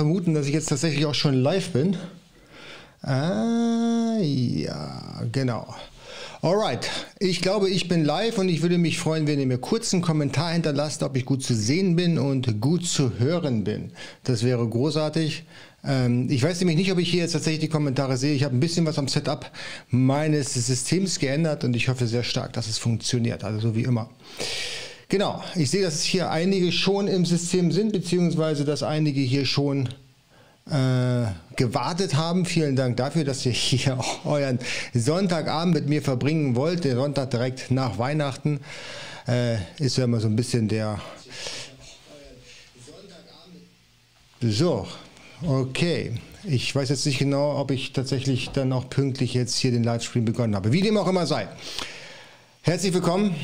vermuten, dass ich jetzt tatsächlich auch schon live bin. Ah, ja, genau. Alright, ich glaube, ich bin live und ich würde mich freuen, wenn ihr mir kurz einen Kommentar hinterlasst, ob ich gut zu sehen bin und gut zu hören bin. Das wäre großartig. Ähm, ich weiß nämlich nicht, ob ich hier jetzt tatsächlich die Kommentare sehe. Ich habe ein bisschen was am Setup meines Systems geändert und ich hoffe sehr stark, dass es funktioniert. Also so wie immer. Genau, ich sehe, dass hier einige schon im System sind, beziehungsweise dass einige hier schon äh, gewartet haben. Vielen Dank dafür, dass ihr hier euren Sonntagabend mit mir verbringen wollt. Der Sonntag direkt nach Weihnachten äh, ist ja immer so ein bisschen der... So, okay. Ich weiß jetzt nicht genau, ob ich tatsächlich dann auch pünktlich jetzt hier den Livestream begonnen habe. Wie dem auch immer sei. Herzlich willkommen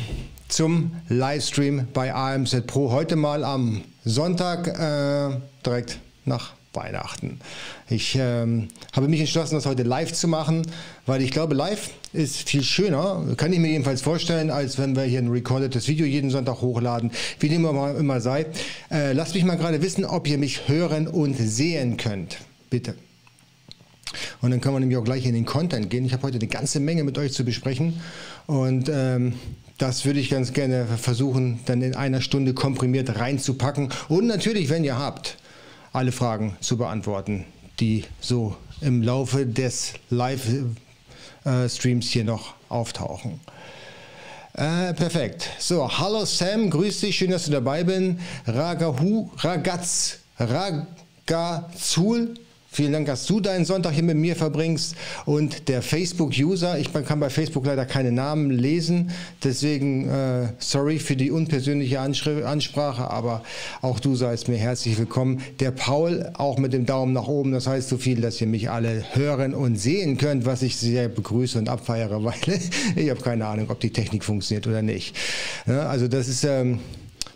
zum Livestream bei AMZ Pro. Heute mal am Sonntag äh, direkt nach Weihnachten. Ich ähm, habe mich entschlossen, das heute live zu machen, weil ich glaube, live ist viel schöner, kann ich mir jedenfalls vorstellen, als wenn wir hier ein recordetes Video jeden Sonntag hochladen, wie dem immer, immer sei. Äh, lasst mich mal gerade wissen, ob ihr mich hören und sehen könnt. Bitte. Und dann können wir nämlich auch gleich in den Content gehen. Ich habe heute eine ganze Menge mit euch zu besprechen und ähm, das würde ich ganz gerne versuchen, dann in einer Stunde komprimiert reinzupacken. Und natürlich, wenn ihr habt, alle Fragen zu beantworten, die so im Laufe des Live-Streams hier noch auftauchen. Äh, perfekt. So, hallo Sam, grüß dich, schön, dass du dabei bist. Ragahu, Ragaz, Ragazul, Vielen Dank, dass du deinen Sonntag hier mit mir verbringst. Und der Facebook-User, ich kann bei Facebook leider keine Namen lesen, deswegen äh, sorry für die unpersönliche Ansprache, aber auch du seist mir herzlich willkommen. Der Paul auch mit dem Daumen nach oben, das heißt so viel, dass ihr mich alle hören und sehen könnt, was ich sehr begrüße und abfeiere, weil ich habe keine Ahnung, ob die Technik funktioniert oder nicht. Ja, also das ist ähm,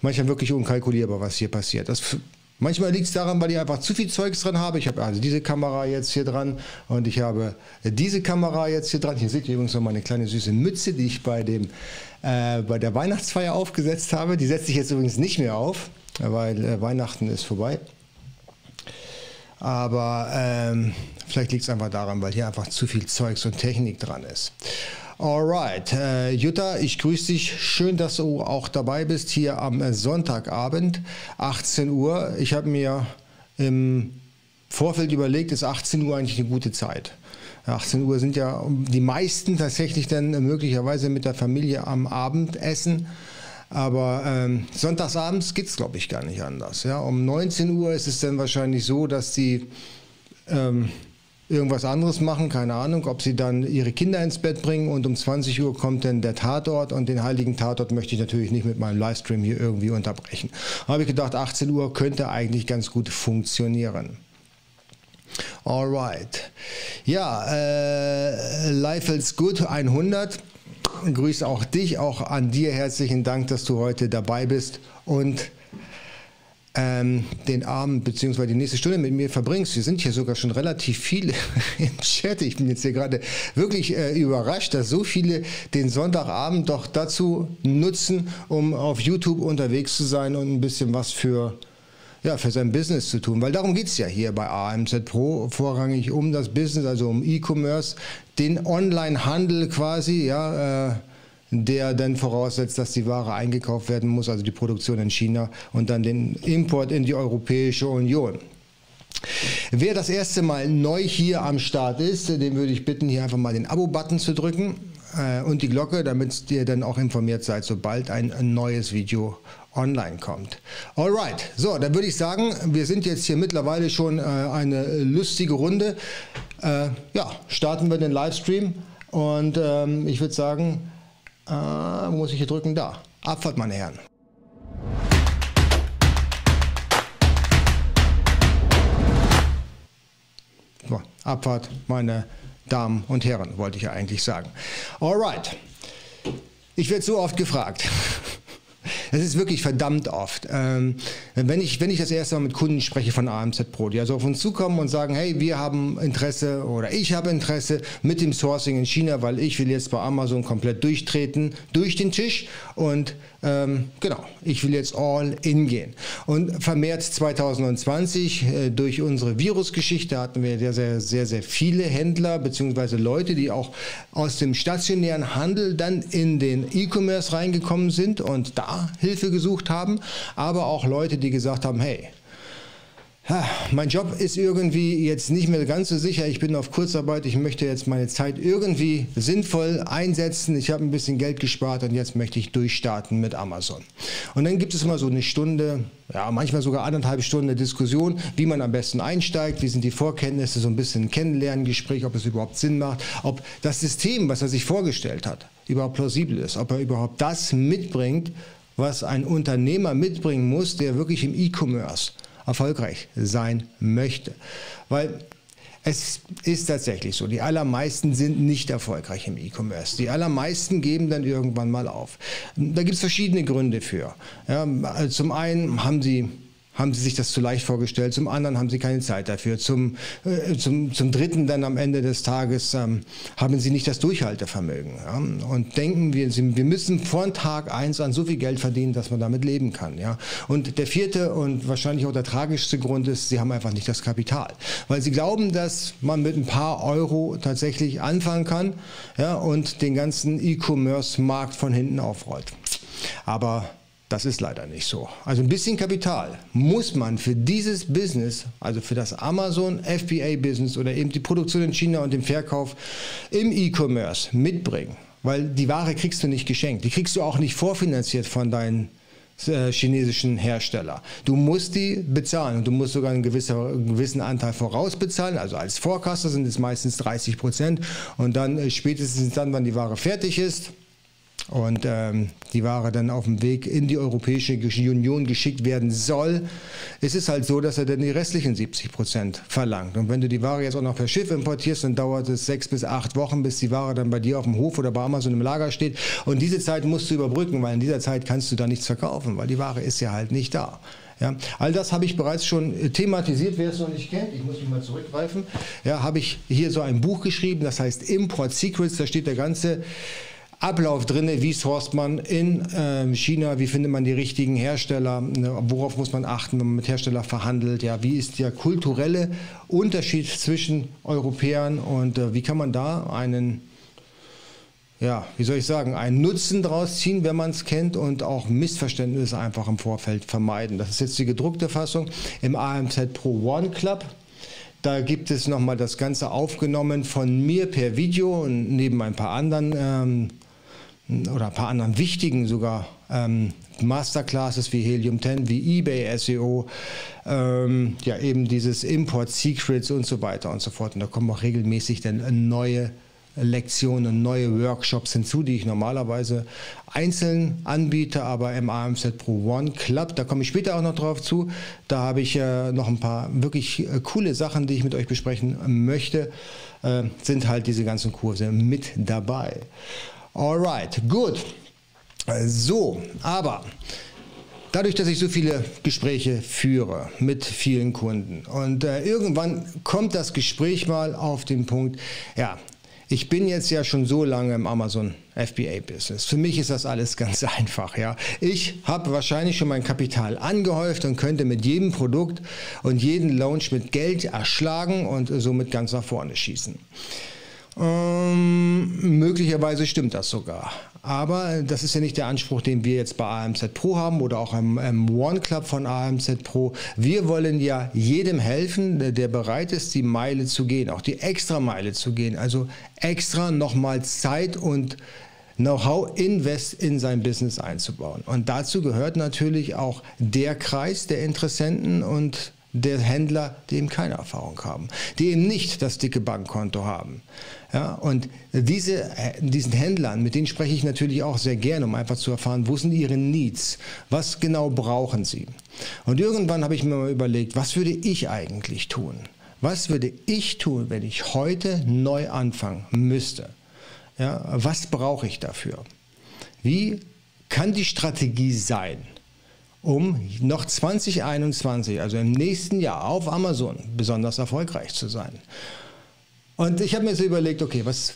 manchmal wirklich unkalkulierbar, was hier passiert. Das Manchmal liegt es daran, weil ich einfach zu viel Zeugs dran habe. Ich habe also diese Kamera jetzt hier dran und ich habe diese Kamera jetzt hier dran. Hier seht ihr übrigens noch meine kleine süße Mütze, die ich bei, dem, äh, bei der Weihnachtsfeier aufgesetzt habe. Die setze ich jetzt übrigens nicht mehr auf, weil äh, Weihnachten ist vorbei. Aber ähm, vielleicht liegt es einfach daran, weil hier einfach zu viel Zeugs und Technik dran ist. Alright, äh, Jutta, ich grüße dich. Schön, dass du auch dabei bist hier am Sonntagabend, 18 Uhr. Ich habe mir im Vorfeld überlegt, ist 18 Uhr eigentlich eine gute Zeit. 18 Uhr sind ja die meisten tatsächlich dann möglicherweise mit der Familie am Abendessen. Aber ähm, sonntagsabends geht es, glaube ich, gar nicht anders. Ja? Um 19 Uhr ist es dann wahrscheinlich so, dass die ähm, irgendwas anderes machen, keine Ahnung, ob sie dann ihre Kinder ins Bett bringen und um 20 Uhr kommt dann der Tatort und den heiligen Tatort möchte ich natürlich nicht mit meinem Livestream hier irgendwie unterbrechen. Habe ich gedacht, 18 Uhr könnte eigentlich ganz gut funktionieren. Alright. Ja, äh, Life is Good 100. Grüße auch dich, auch an dir herzlichen Dank, dass du heute dabei bist und ähm, den Abend bzw. die nächste Stunde mit mir verbringst. Wir sind hier sogar schon relativ viele im Chat. Ich bin jetzt hier gerade wirklich äh, überrascht, dass so viele den Sonntagabend doch dazu nutzen, um auf YouTube unterwegs zu sein und ein bisschen was für ja, für sein Business zu tun, weil darum geht es ja hier bei AMZ Pro vorrangig um das Business, also um E-Commerce, den Online-Handel quasi, ja, äh, der dann voraussetzt, dass die Ware eingekauft werden muss, also die Produktion in China und dann den Import in die Europäische Union. Wer das erste Mal neu hier am Start ist, den würde ich bitten, hier einfach mal den Abo-Button zu drücken äh, und die Glocke, damit ihr dann auch informiert seid, sobald ein neues Video online kommt. Alright, so, dann würde ich sagen, wir sind jetzt hier mittlerweile schon äh, eine lustige Runde. Äh, ja, starten wir den Livestream und ähm, ich würde sagen, äh, muss ich hier drücken? Da. Abfahrt, meine Herren. So, Abfahrt, meine Damen und Herren, wollte ich ja eigentlich sagen. Alright. Ich werde so oft gefragt. Das ist wirklich verdammt oft. Ähm, wenn, ich, wenn ich das erste Mal mit Kunden spreche von AMZ Pro, die also auf uns zukommen und sagen, hey, wir haben Interesse oder ich habe Interesse mit dem Sourcing in China, weil ich will jetzt bei Amazon komplett durchtreten, durch den Tisch und ähm, genau, ich will jetzt all in gehen. Und vermehrt 2020 äh, durch unsere Virusgeschichte hatten wir sehr, sehr, sehr, sehr viele Händler bzw. Leute, die auch aus dem stationären Handel dann in den E-Commerce reingekommen sind und da Hilfe gesucht haben, aber auch Leute, die gesagt haben, hey, mein Job ist irgendwie jetzt nicht mehr ganz so sicher. Ich bin auf Kurzarbeit. Ich möchte jetzt meine Zeit irgendwie sinnvoll einsetzen. Ich habe ein bisschen Geld gespart und jetzt möchte ich durchstarten mit Amazon. Und dann gibt es immer so eine Stunde, ja, manchmal sogar anderthalb Stunden Diskussion, wie man am besten einsteigt, wie sind die Vorkenntnisse, so ein bisschen ein Kennenlerngespräch, ob es überhaupt Sinn macht, ob das System, was er sich vorgestellt hat, überhaupt plausibel ist, ob er überhaupt das mitbringt, was ein Unternehmer mitbringen muss, der wirklich im E-Commerce erfolgreich sein möchte. Weil es ist tatsächlich so, die allermeisten sind nicht erfolgreich im E-Commerce. Die allermeisten geben dann irgendwann mal auf. Da gibt es verschiedene Gründe für. Ja, also zum einen haben sie haben sie sich das zu leicht vorgestellt, zum anderen haben sie keine Zeit dafür, zum, äh, zum, zum dritten dann am Ende des Tages ähm, haben sie nicht das Durchhaltevermögen ja? und denken, wir, wir müssen von Tag eins an so viel Geld verdienen, dass man damit leben kann. Ja? Und der vierte und wahrscheinlich auch der tragischste Grund ist, sie haben einfach nicht das Kapital, weil sie glauben, dass man mit ein paar Euro tatsächlich anfangen kann ja? und den ganzen E-Commerce-Markt von hinten aufrollt. Aber das ist leider nicht so. Also ein bisschen Kapital muss man für dieses Business, also für das Amazon FBA Business oder eben die Produktion in China und den Verkauf im E-Commerce mitbringen. Weil die Ware kriegst du nicht geschenkt. Die kriegst du auch nicht vorfinanziert von deinen äh, chinesischen Hersteller. Du musst die bezahlen und du musst sogar einen gewissen, einen gewissen Anteil vorausbezahlen. Also als Forecaster sind es meistens 30 Prozent und dann äh, spätestens dann, wenn die Ware fertig ist, und ähm, die Ware dann auf dem Weg in die Europäische Union geschickt werden soll, ist es halt so, dass er dann die restlichen 70 Prozent verlangt. Und wenn du die Ware jetzt auch noch per Schiff importierst, dann dauert es sechs bis acht Wochen, bis die Ware dann bei dir auf dem Hof oder bei Amazon im Lager steht. Und diese Zeit musst du überbrücken, weil in dieser Zeit kannst du da nichts verkaufen, weil die Ware ist ja halt nicht da. Ja, all das habe ich bereits schon thematisiert, wer es noch nicht kennt. Ich muss mich mal zurückgreifen. Ja, habe ich hier so ein Buch geschrieben, das heißt Import Secrets. Da steht der ganze Ablauf drin, wie sourced man in äh, China, wie findet man die richtigen Hersteller, ne, worauf muss man achten, wenn man mit Herstellern verhandelt, ja, wie ist der kulturelle Unterschied zwischen Europäern und äh, wie kann man da einen ja, wie soll ich sagen, einen Nutzen daraus ziehen, wenn man es kennt und auch Missverständnisse einfach im Vorfeld vermeiden. Das ist jetzt die gedruckte Fassung im AMZ Pro One Club. Da gibt es nochmal das Ganze aufgenommen von mir per Video und neben ein paar anderen ähm, oder ein paar anderen wichtigen sogar ähm, Masterclasses wie Helium 10, wie eBay SEO, ähm, ja eben dieses Import Secrets und so weiter und so fort. Und da kommen auch regelmäßig dann neue Lektionen, neue Workshops hinzu, die ich normalerweise einzeln anbiete, aber im AMZ Pro One Club, da komme ich später auch noch drauf zu. Da habe ich äh, noch ein paar wirklich äh, coole Sachen, die ich mit euch besprechen möchte, äh, sind halt diese ganzen Kurse mit dabei. Alright, gut. So, aber dadurch, dass ich so viele Gespräche führe mit vielen Kunden und äh, irgendwann kommt das Gespräch mal auf den Punkt, ja, ich bin jetzt ja schon so lange im Amazon FBA Business. Für mich ist das alles ganz einfach, ja. Ich habe wahrscheinlich schon mein Kapital angehäuft und könnte mit jedem Produkt und jedem Launch mit Geld erschlagen und somit ganz nach vorne schießen. Ähm, möglicherweise stimmt das sogar. Aber das ist ja nicht der Anspruch, den wir jetzt bei AMZ Pro haben oder auch im, im One Club von AMZ Pro. Wir wollen ja jedem helfen, der bereit ist, die Meile zu gehen, auch die extra Meile zu gehen. Also extra nochmal Zeit und Know-how, Invest in sein Business einzubauen. Und dazu gehört natürlich auch der Kreis der Interessenten und der Händler, die eben keine Erfahrung haben, die eben nicht das dicke Bankkonto haben. Ja, und diese, diesen Händlern, mit denen spreche ich natürlich auch sehr gerne, um einfach zu erfahren, wo sind ihre Needs, was genau brauchen sie. Und irgendwann habe ich mir mal überlegt, was würde ich eigentlich tun? Was würde ich tun, wenn ich heute neu anfangen müsste? Ja, was brauche ich dafür? Wie kann die Strategie sein, um noch 2021, also im nächsten Jahr auf Amazon besonders erfolgreich zu sein. Und ich habe mir so überlegt, okay, was,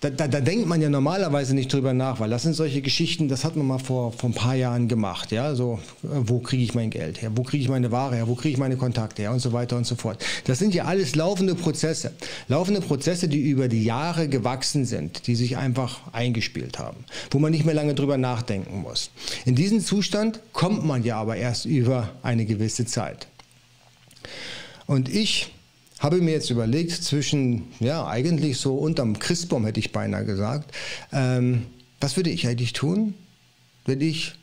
da, da, da, denkt man ja normalerweise nicht drüber nach, weil das sind solche Geschichten, das hat man mal vor, vor ein paar Jahren gemacht. Ja? So, äh, wo kriege ich mein Geld her? Wo kriege ich meine Ware her? Wo kriege ich meine Kontakte her? Und so weiter und so fort. Das sind ja alles laufende Prozesse. Laufende Prozesse, die über die Jahre gewachsen sind, die sich einfach eingespielt haben, wo man nicht mehr lange drüber nachdenken muss. In diesen Zustand kommt man ja aber erst über eine gewisse Zeit. Und ich habe mir jetzt überlegt, zwischen, ja, eigentlich so unterm Christbaum hätte ich beinahe gesagt, ähm, was würde ich eigentlich tun, wenn ich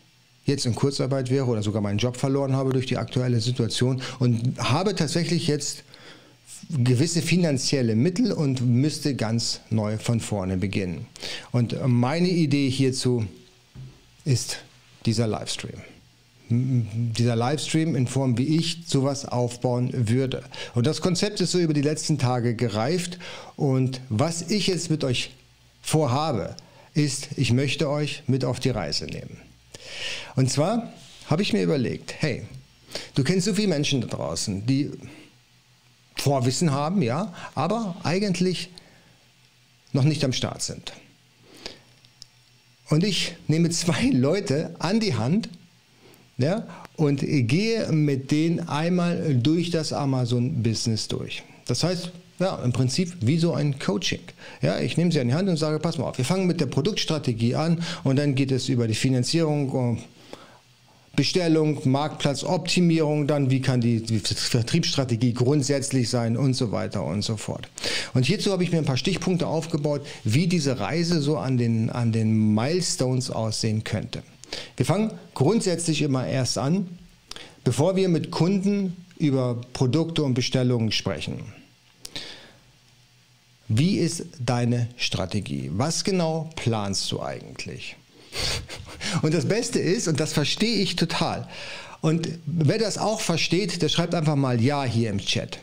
jetzt in Kurzarbeit wäre oder sogar meinen Job verloren habe durch die aktuelle Situation und habe tatsächlich jetzt gewisse finanzielle Mittel und müsste ganz neu von vorne beginnen. Und meine Idee hierzu ist dieser Livestream dieser Livestream in Form, wie ich sowas aufbauen würde. Und das Konzept ist so über die letzten Tage gereift. Und was ich jetzt mit euch vorhabe, ist, ich möchte euch mit auf die Reise nehmen. Und zwar habe ich mir überlegt, hey, du kennst so viele Menschen da draußen, die Vorwissen haben, ja, aber eigentlich noch nicht am Start sind. Und ich nehme zwei Leute an die Hand, ja, und gehe mit denen einmal durch das Amazon-Business durch. Das heißt, ja, im Prinzip wie so ein Coaching. Ja, ich nehme sie an die Hand und sage, pass mal auf, wir fangen mit der Produktstrategie an und dann geht es über die Finanzierung, Bestellung, Marktplatzoptimierung, dann wie kann die, die Vertriebsstrategie grundsätzlich sein und so weiter und so fort. Und hierzu habe ich mir ein paar Stichpunkte aufgebaut, wie diese Reise so an den, an den Milestones aussehen könnte. Wir fangen grundsätzlich immer erst an, bevor wir mit Kunden über Produkte und Bestellungen sprechen. Wie ist deine Strategie? Was genau planst du eigentlich? Und das Beste ist, und das verstehe ich total, und wer das auch versteht, der schreibt einfach mal Ja hier im Chat.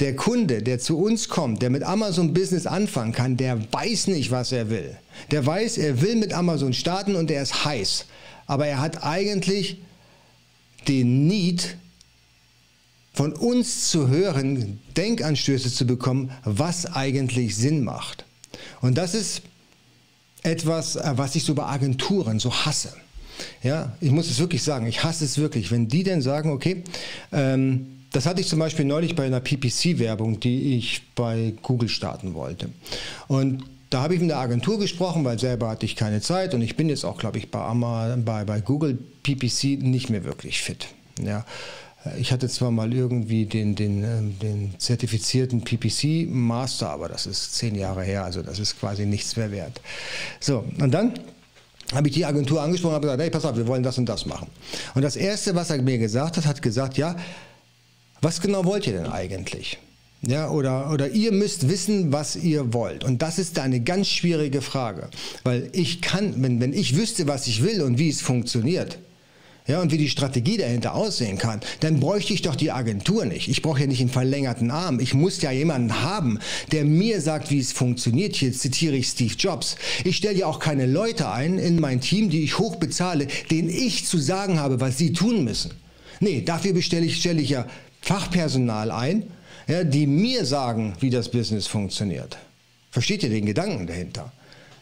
Der Kunde, der zu uns kommt, der mit Amazon Business anfangen kann, der weiß nicht, was er will. Der weiß, er will mit Amazon starten und er ist heiß. Aber er hat eigentlich den Need, von uns zu hören, Denkanstöße zu bekommen, was eigentlich Sinn macht. Und das ist etwas, äh, was ich so bei Agenturen so hasse. Ja, ich muss es wirklich sagen, ich hasse es wirklich, wenn die dann sagen, okay, ähm, das hatte ich zum Beispiel neulich bei einer PPC-Werbung, die ich bei Google starten wollte. Und da habe ich mit der Agentur gesprochen, weil selber hatte ich keine Zeit und ich bin jetzt auch, glaube ich, bei, bei, bei Google PPC nicht mehr wirklich fit. Ja. Ich hatte zwar mal irgendwie den, den, ähm, den zertifizierten PPC Master, aber das ist zehn Jahre her, also das ist quasi nichts mehr wert. So, und dann habe ich die Agentur angesprochen und habe gesagt, hey, pass auf, wir wollen das und das machen. Und das Erste, was er mir gesagt hat, hat gesagt, ja, was genau wollt ihr denn eigentlich? Ja, oder, oder ihr müsst wissen, was ihr wollt. Und das ist eine ganz schwierige Frage. Weil ich kann, wenn, wenn ich wüsste, was ich will und wie es funktioniert, ja, und wie die Strategie dahinter aussehen kann, dann bräuchte ich doch die Agentur nicht. Ich brauche ja nicht einen verlängerten Arm. Ich muss ja jemanden haben, der mir sagt, wie es funktioniert. Hier zitiere ich Steve Jobs. Ich stelle ja auch keine Leute ein in mein Team, die ich hoch bezahle, denen ich zu sagen habe, was sie tun müssen. Nee, dafür bestelle ich, stelle ich ja Fachpersonal ein, ja, die mir sagen, wie das Business funktioniert. Versteht ihr den Gedanken dahinter?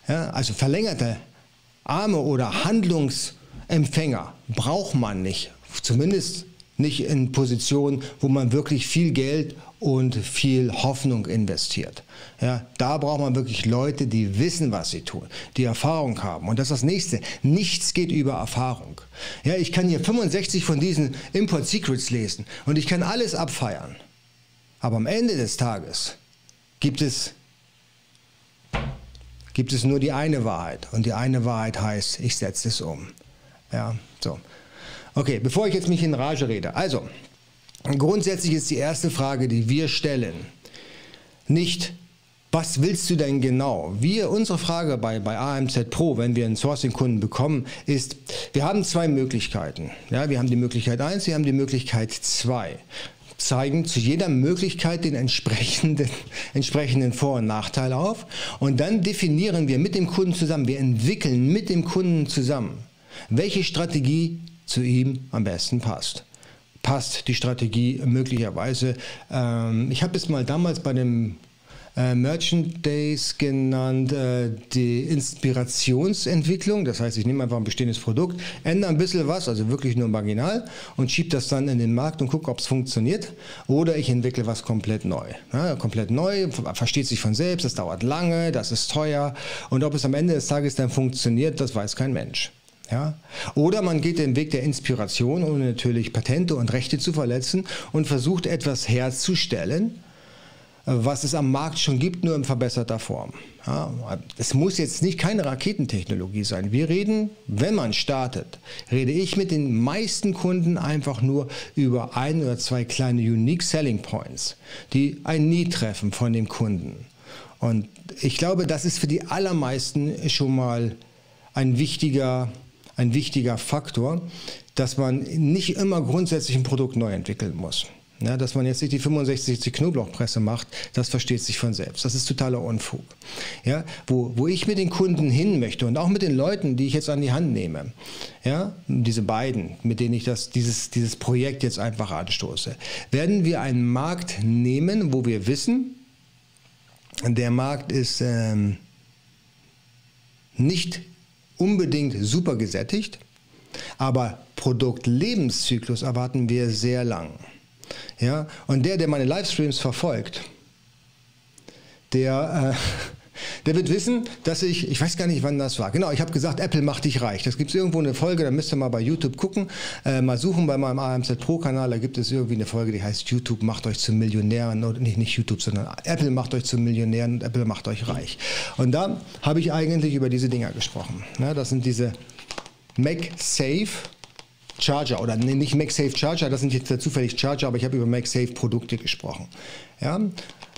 Ja, also verlängerte Arme oder Handlungsempfänger braucht man nicht. Zumindest nicht in Positionen, wo man wirklich viel Geld und viel Hoffnung investiert. Ja, da braucht man wirklich Leute, die wissen, was sie tun, die Erfahrung haben. Und das ist das Nächste. Nichts geht über Erfahrung. Ja, ich kann hier 65 von diesen Import Secrets lesen und ich kann alles abfeiern. Aber am Ende des Tages gibt es, gibt es nur die eine Wahrheit. Und die eine Wahrheit heißt, ich setze es um. Ja, so. Okay, bevor ich jetzt mich in Rage rede. Also, Grundsätzlich ist die erste Frage, die wir stellen, nicht, was willst du denn genau? Wir, unsere Frage bei, bei AMZ Pro, wenn wir einen Sourcing-Kunden bekommen, ist, wir haben zwei Möglichkeiten. Ja, wir haben die Möglichkeit 1, wir haben die Möglichkeit 2 zeigen zu jeder Möglichkeit den entsprechenden, entsprechenden Vor- und Nachteil auf und dann definieren wir mit dem Kunden zusammen, wir entwickeln mit dem Kunden zusammen welche Strategie zu ihm am besten passt. Passt die Strategie möglicherweise? Ähm, ich habe es mal damals bei dem äh, Merchant Days genannt, äh, die Inspirationsentwicklung. Das heißt, ich nehme einfach ein bestehendes Produkt, ändere ein bisschen was, also wirklich nur marginal und schiebe das dann in den Markt und gucke, ob es funktioniert. Oder ich entwickle was komplett neu. Ja, komplett neu, versteht sich von selbst, das dauert lange, das ist teuer und ob es am Ende des Tages dann funktioniert, das weiß kein Mensch. Ja? Oder man geht den Weg der Inspiration, ohne natürlich Patente und Rechte zu verletzen und versucht etwas herzustellen, was es am Markt schon gibt, nur in verbesserter Form. Ja, es muss jetzt nicht keine Raketentechnologie sein. Wir reden, wenn man startet, rede ich mit den meisten Kunden einfach nur über ein oder zwei kleine Unique Selling Points, die ein Nie treffen von dem Kunden. Und ich glaube, das ist für die allermeisten schon mal ein wichtiger, ein wichtiger Faktor, dass man nicht immer grundsätzlich ein Produkt neu entwickeln muss. Ja, dass man jetzt nicht die 65 Knoblauchpresse macht, das versteht sich von selbst. Das ist totaler Unfug. Ja, wo, wo ich mit den Kunden hin möchte und auch mit den Leuten, die ich jetzt an die Hand nehme, ja, diese beiden, mit denen ich das, dieses, dieses Projekt jetzt einfach anstoße, werden wir einen Markt nehmen, wo wir wissen, der Markt ist ähm, nicht unbedingt super gesättigt, aber Produktlebenszyklus erwarten wir sehr lang. Ja? Und der, der meine Livestreams verfolgt, der, äh, der wird wissen, dass ich, ich weiß gar nicht, wann das war. Genau, ich habe gesagt, Apple macht dich reich. Das gibt es irgendwo eine Folge, da müsst ihr mal bei YouTube gucken, äh, mal suchen bei meinem AMZ Pro Kanal, da gibt es irgendwie eine Folge, die heißt YouTube macht euch zum Millionären, oder nicht, nicht YouTube, sondern Apple macht euch zum Millionären und Apple macht euch reich. Und da habe ich eigentlich über diese Dinger gesprochen. Ja, das sind diese Make Safe Charger oder nicht MagSafe Charger, das sind jetzt zufällig Charger, aber ich habe über MagSafe Produkte gesprochen. Ja?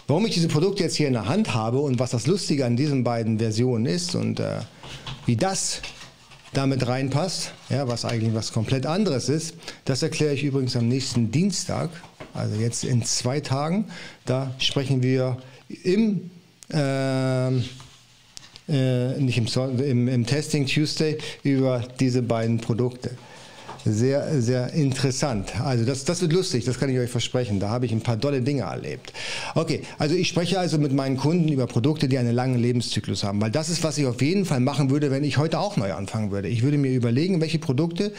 Warum ich diese Produkte jetzt hier in der Hand habe und was das Lustige an diesen beiden Versionen ist und äh, wie das damit reinpasst, ja, was eigentlich was komplett anderes ist, das erkläre ich übrigens am nächsten Dienstag, also jetzt in zwei Tagen. Da sprechen wir im äh, äh, nicht im, im, im Testing Tuesday über diese beiden Produkte sehr, sehr interessant. Also das, das wird lustig, das kann ich euch versprechen. Da habe ich ein paar tolle Dinge erlebt. Okay, also ich spreche also mit meinen Kunden über Produkte, die einen langen Lebenszyklus haben, weil das ist, was ich auf jeden Fall machen würde, wenn ich heute auch neu anfangen würde. Ich würde mir überlegen, welche Produkte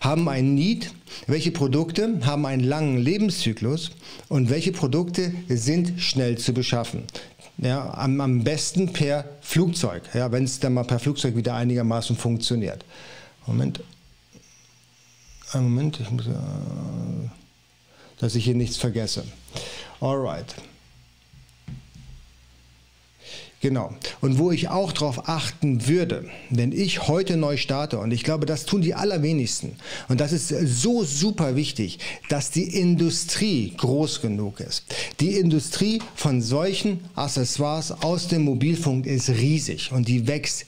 haben einen Need, welche Produkte haben einen langen Lebenszyklus und welche Produkte sind schnell zu beschaffen. Ja, am, am besten per Flugzeug, ja, wenn es dann mal per Flugzeug wieder einigermaßen funktioniert. Moment. Einen Moment, ich muss, äh, dass ich hier nichts vergesse. Alright. Genau. Und wo ich auch darauf achten würde, wenn ich heute neu starte, und ich glaube, das tun die allerwenigsten, und das ist so super wichtig, dass die Industrie groß genug ist. Die Industrie von solchen Accessoires aus dem Mobilfunk ist riesig und die wächst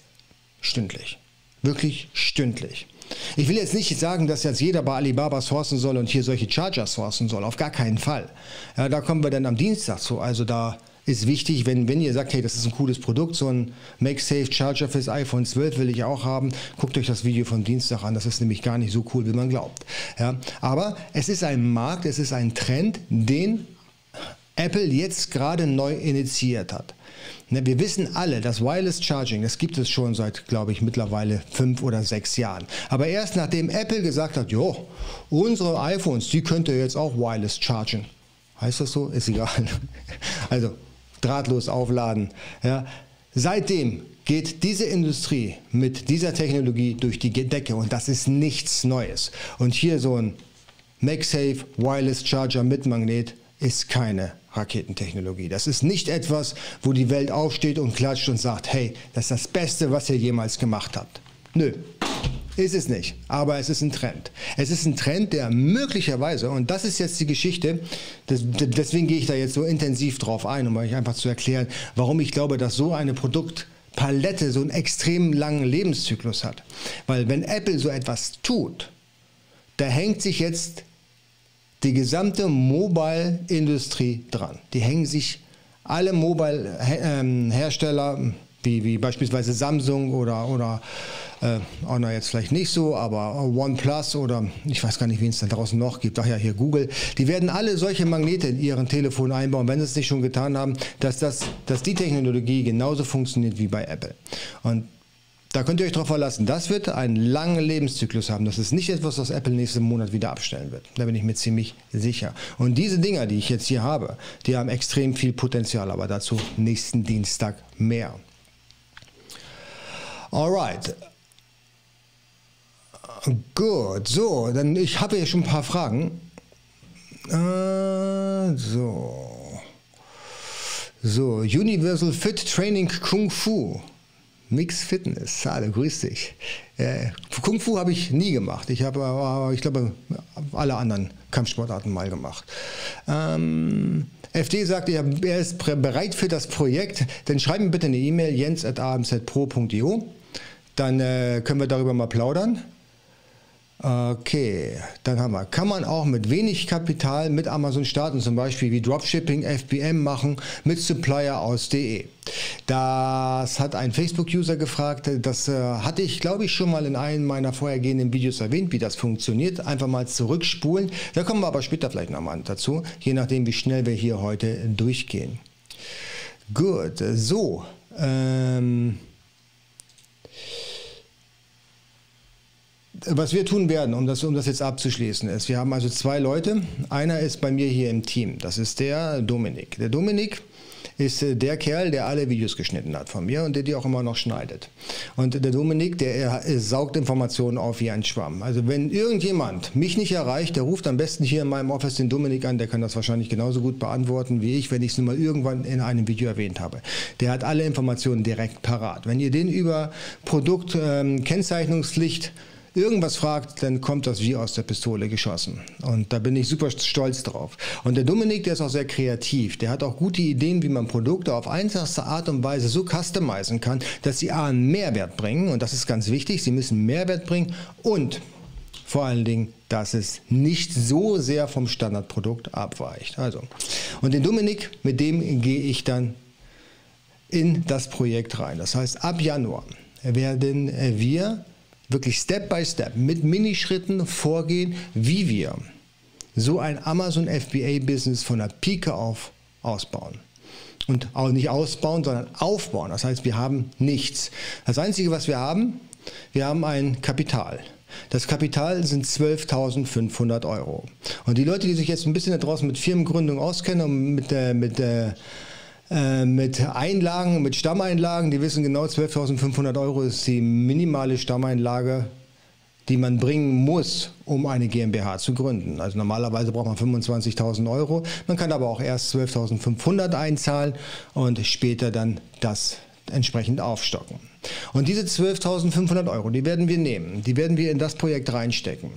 stündlich. Wirklich stündlich. Ich will jetzt nicht sagen, dass jetzt jeder bei Alibaba sourcen soll und hier solche Charger sourcen soll. Auf gar keinen Fall. Ja, da kommen wir dann am Dienstag zu. Also da ist wichtig, wenn, wenn ihr sagt, hey, das ist ein cooles Produkt, so ein MagSafe Charger fürs iPhone 12 will ich auch haben, guckt euch das Video von Dienstag an. Das ist nämlich gar nicht so cool, wie man glaubt. Ja, aber es ist ein Markt, es ist ein Trend, den Apple jetzt gerade neu initiiert hat. Ne, wir wissen alle, das Wireless Charging, das gibt es schon seit, glaube ich, mittlerweile fünf oder sechs Jahren. Aber erst nachdem Apple gesagt hat, jo, unsere iPhones, die könnt ihr jetzt auch wireless chargen. Heißt das so? Ist egal. Also drahtlos aufladen. Ja. Seitdem geht diese Industrie mit dieser Technologie durch die Decke und das ist nichts Neues. Und hier so ein MagSafe Wireless Charger mit Magnet ist keine Raketentechnologie. Das ist nicht etwas, wo die Welt aufsteht und klatscht und sagt, hey, das ist das Beste, was ihr jemals gemacht habt. Nö, ist es nicht, aber es ist ein Trend. Es ist ein Trend, der möglicherweise, und das ist jetzt die Geschichte, deswegen gehe ich da jetzt so intensiv drauf ein, um euch einfach zu erklären, warum ich glaube, dass so eine Produktpalette so einen extrem langen Lebenszyklus hat. Weil wenn Apple so etwas tut, da hängt sich jetzt die gesamte Mobile-Industrie dran. Die hängen sich alle Mobile-Hersteller, wie, wie beispielsweise Samsung oder, oder äh, Honor jetzt vielleicht nicht so, aber OnePlus oder ich weiß gar nicht, wen es da draußen noch gibt, ach ja, hier Google, die werden alle solche Magnete in ihren Telefonen einbauen, wenn sie es nicht schon getan haben, dass, das, dass die Technologie genauso funktioniert wie bei Apple. Und da könnt ihr euch darauf verlassen. Das wird einen langen Lebenszyklus haben. Das ist nicht etwas, was Apple nächsten Monat wieder abstellen wird. Da bin ich mir ziemlich sicher. Und diese Dinger, die ich jetzt hier habe, die haben extrem viel Potenzial, aber dazu nächsten Dienstag mehr. Alright. Gut, so, dann ich habe hier schon ein paar Fragen. Äh, so. So, Universal Fit Training Kung Fu. Mix Fitness. Hallo, grüß dich. Äh, Kung Fu habe ich nie gemacht. Ich habe, ich glaube, alle anderen Kampfsportarten mal gemacht. Ähm, FD sagt, er ist bereit für das Projekt. Dann schreiben bitte eine E-Mail jens.amzpro.io. Dann äh, können wir darüber mal plaudern. Okay, dann haben wir, kann man auch mit wenig Kapital mit Amazon starten, zum Beispiel wie Dropshipping, FBM machen, mit Supplier aus DE. Das hat ein Facebook-User gefragt, das äh, hatte ich glaube ich schon mal in einem meiner vorhergehenden Videos erwähnt, wie das funktioniert. Einfach mal zurückspulen, da kommen wir aber später vielleicht nochmal dazu, je nachdem wie schnell wir hier heute durchgehen. Gut, so. Ähm was wir tun werden, um das, um das jetzt abzuschließen, ist, wir haben also zwei Leute. Einer ist bei mir hier im Team. Das ist der Dominik. Der Dominik ist äh, der Kerl, der alle Videos geschnitten hat von mir und der die auch immer noch schneidet. Und der Dominik, der saugt Informationen auf wie ein Schwamm. Also wenn irgendjemand mich nicht erreicht, der ruft am besten hier in meinem Office den Dominik an, der kann das wahrscheinlich genauso gut beantworten wie ich, wenn ich es nun mal irgendwann in einem Video erwähnt habe. Der hat alle Informationen direkt parat. Wenn ihr den über Produktkennzeichnungspflicht ähm, irgendwas fragt, dann kommt das wie aus der Pistole geschossen. Und da bin ich super stolz drauf. Und der Dominik, der ist auch sehr kreativ. Der hat auch gute Ideen, wie man Produkte auf einfachste Art und Weise so customizen kann, dass sie A, einen Mehrwert bringen. Und das ist ganz wichtig. Sie müssen Mehrwert bringen und vor allen Dingen, dass es nicht so sehr vom Standardprodukt abweicht. Also, und den Dominik, mit dem gehe ich dann in das Projekt rein. Das heißt, ab Januar werden wir wirklich Step by Step mit Minischritten vorgehen, wie wir so ein Amazon FBA-Business von der Pike auf ausbauen. Und auch nicht ausbauen, sondern aufbauen. Das heißt, wir haben nichts. Das Einzige, was wir haben, wir haben ein Kapital. Das Kapital sind 12.500 Euro. Und die Leute, die sich jetzt ein bisschen da draußen mit Firmengründung auskennen und mit, äh, mit äh, äh, mit Einlagen, mit Stammeinlagen, die wissen genau, 12.500 Euro ist die minimale Stammeinlage, die man bringen muss, um eine GmbH zu gründen. Also normalerweise braucht man 25.000 Euro. Man kann aber auch erst 12.500 einzahlen und später dann das entsprechend aufstocken. Und diese 12.500 Euro, die werden wir nehmen, die werden wir in das Projekt reinstecken.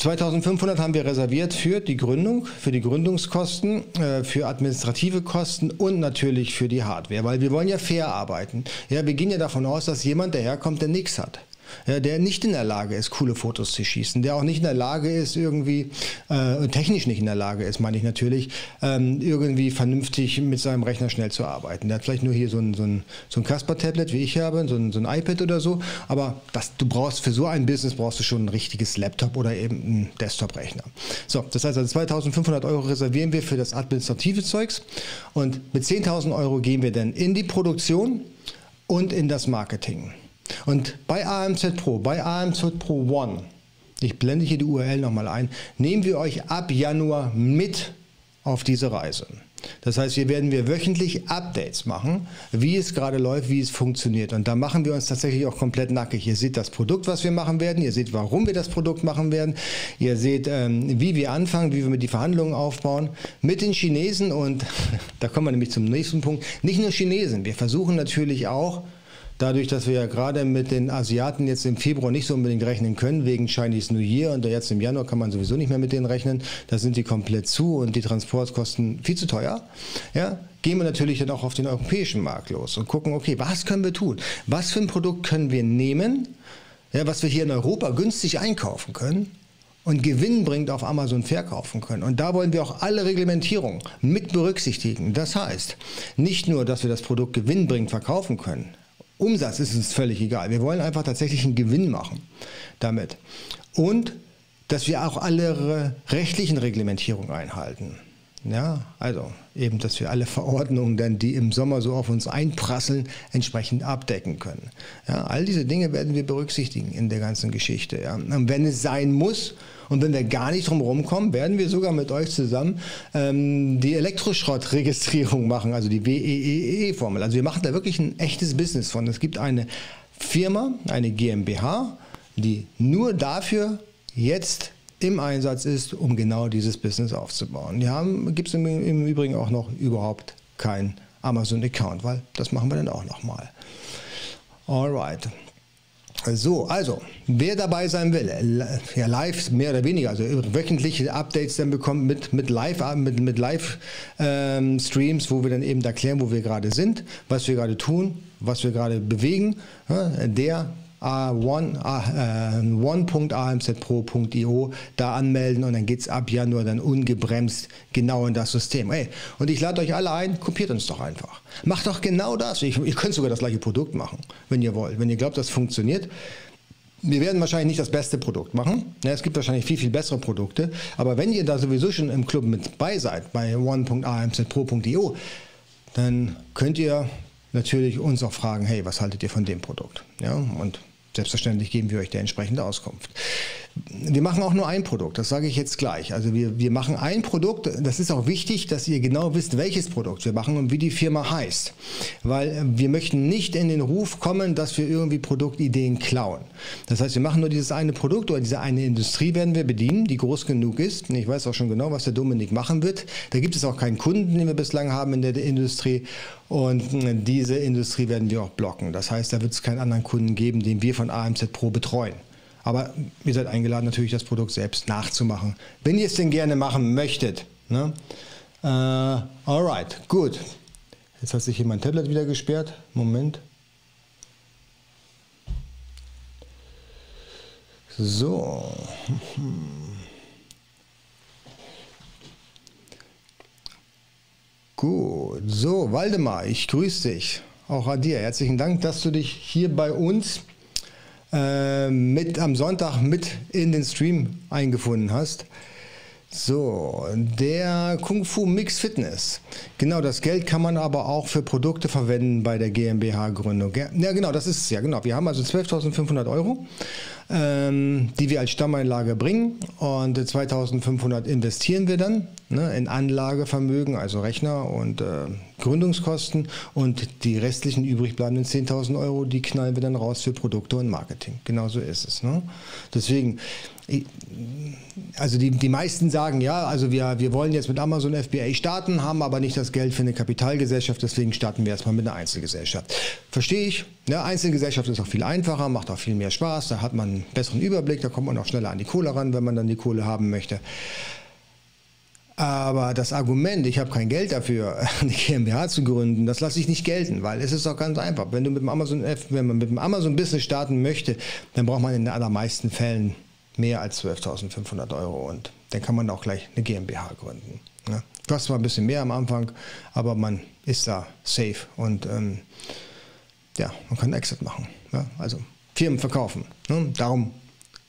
2500 haben wir reserviert für die Gründung, für die Gründungskosten, äh, für administrative Kosten und natürlich für die Hardware, weil wir wollen ja fair arbeiten. Ja, wir gehen ja davon aus, dass jemand daherkommt, der nichts hat der nicht in der Lage ist, coole Fotos zu schießen, der auch nicht in der Lage ist, irgendwie, äh, technisch nicht in der Lage ist, meine ich natürlich, ähm, irgendwie vernünftig mit seinem Rechner schnell zu arbeiten. Der hat vielleicht nur hier so ein, so ein, so ein Casper-Tablet, wie ich habe, so ein, so ein iPad oder so, aber das, du brauchst für so ein Business brauchst du schon ein richtiges Laptop oder eben einen Desktop-Rechner. So, das heißt also 2500 Euro reservieren wir für das administrative Zeugs und mit 10.000 Euro gehen wir dann in die Produktion und in das Marketing. Und bei AMZ Pro, bei AMZ Pro One, ich blende hier die URL nochmal ein, nehmen wir euch ab Januar mit auf diese Reise. Das heißt, hier werden wir wöchentlich Updates machen, wie es gerade läuft, wie es funktioniert. Und da machen wir uns tatsächlich auch komplett nackig. Ihr seht das Produkt, was wir machen werden. Ihr seht, warum wir das Produkt machen werden. Ihr seht, ähm, wie wir anfangen, wie wir die Verhandlungen aufbauen mit den Chinesen. Und da kommen wir nämlich zum nächsten Punkt. Nicht nur Chinesen. Wir versuchen natürlich auch, Dadurch, dass wir ja gerade mit den Asiaten jetzt im Februar nicht so unbedingt rechnen können, wegen Chinese New Year und jetzt im Januar kann man sowieso nicht mehr mit denen rechnen, da sind die komplett zu und die Transportkosten viel zu teuer. Ja, gehen wir natürlich dann auch auf den europäischen Markt los und gucken, okay, was können wir tun? Was für ein Produkt können wir nehmen, ja, was wir hier in Europa günstig einkaufen können und Gewinn bringt auf Amazon verkaufen können. Und da wollen wir auch alle Reglementierungen mit berücksichtigen. Das heißt, nicht nur, dass wir das Produkt gewinnbringend verkaufen können. Umsatz ist uns völlig egal. Wir wollen einfach tatsächlich einen Gewinn machen damit. Und dass wir auch alle rechtlichen Reglementierungen einhalten. Ja, also eben, dass wir alle Verordnungen dann, die im Sommer so auf uns einprasseln, entsprechend abdecken können. Ja, all diese Dinge werden wir berücksichtigen in der ganzen Geschichte. Ja. Und wenn es sein muss und wenn wir gar nicht drum rumkommen, werden wir sogar mit euch zusammen ähm, die Elektroschrottregistrierung machen, also die WEEE-Formel. Also wir machen da wirklich ein echtes Business von. Es gibt eine Firma, eine GmbH, die nur dafür jetzt im Einsatz ist, um genau dieses Business aufzubauen. Haben, gibt es im, im Übrigen auch noch überhaupt keinen Amazon-Account, weil das machen wir dann auch nochmal. Alright. So, also, wer dabei sein will, ja, live mehr oder weniger, also wöchentliche Updates dann bekommt mit, mit Live, mit, mit Live ähm, wo wir dann eben erklären, wo wir gerade sind, was wir gerade tun, was wir gerade bewegen, ja, der one.amzpro.io da anmelden und dann geht es ab Januar dann ungebremst genau in das System. Ey, und ich lade euch alle ein, kopiert uns doch einfach. Macht doch genau das. Ich, ihr könnt sogar das gleiche Produkt machen, wenn ihr wollt. Wenn ihr glaubt, das funktioniert. Wir werden wahrscheinlich nicht das beste Produkt machen. Ja, es gibt wahrscheinlich viel, viel bessere Produkte. Aber wenn ihr da sowieso schon im Club mit bei seid, bei one.amzpro.io, dann könnt ihr natürlich uns auch fragen, hey, was haltet ihr von dem Produkt? Ja, und Selbstverständlich geben wir euch der entsprechende Auskunft. Wir machen auch nur ein Produkt, das sage ich jetzt gleich. Also wir, wir machen ein Produkt, das ist auch wichtig, dass ihr genau wisst, welches Produkt wir machen und wie die Firma heißt. Weil wir möchten nicht in den Ruf kommen, dass wir irgendwie Produktideen klauen. Das heißt, wir machen nur dieses eine Produkt oder diese eine Industrie werden wir bedienen, die groß genug ist. Ich weiß auch schon genau, was der Dominik machen wird. Da gibt es auch keinen Kunden, den wir bislang haben in der Industrie. Und diese Industrie werden wir auch blocken. Das heißt, da wird es keinen anderen Kunden geben, den wir von AMZ Pro betreuen. Aber ihr seid eingeladen, natürlich das Produkt selbst nachzumachen, wenn ihr es denn gerne machen möchtet. Ne? Äh, alright, gut. Jetzt hat sich hier mein Tablet wieder gesperrt. Moment. So. Gut. So, Waldemar, ich grüße dich. Auch an dir. Herzlichen Dank, dass du dich hier bei uns äh, mit am Sonntag mit in den Stream eingefunden hast. So, der Kung Fu Mix Fitness. Genau, das Geld kann man aber auch für Produkte verwenden bei der GmbH-Gründung. Ja, genau, das ist es ja, genau. Wir haben also 12.500 Euro ähm, die wir als Stammeinlage bringen. Und 2500 investieren wir dann ne, in Anlagevermögen, also Rechner und äh, Gründungskosten. Und die restlichen übrig bleibenden 10.000 Euro, die knallen wir dann raus für Produkte und Marketing. Genauso ist es. Ne? Deswegen, also die, die meisten sagen, ja, also wir, wir wollen jetzt mit Amazon FBA starten, haben aber nicht das Geld für eine Kapitalgesellschaft, deswegen starten wir erstmal mit einer Einzelgesellschaft. Verstehe ich. Ne? Einzelgesellschaft ist auch viel einfacher, macht auch viel mehr Spaß, da hat man einen besseren Überblick, da kommt man auch schneller an die Kohle ran, wenn man dann die Kohle haben möchte. Aber das Argument, ich habe kein Geld dafür, eine GmbH zu gründen, das lasse ich nicht gelten, weil es ist doch ganz einfach. Wenn, du mit dem Amazon, wenn man mit dem Amazon Business starten möchte, dann braucht man in den allermeisten Fällen mehr als 12.500 Euro und dann kann man auch gleich eine GmbH gründen. Ne? Kostet zwar ein bisschen mehr am Anfang, aber man ist da safe und ähm, ja, man kann Exit machen. Ja? Also Firmen verkaufen. Ne? Darum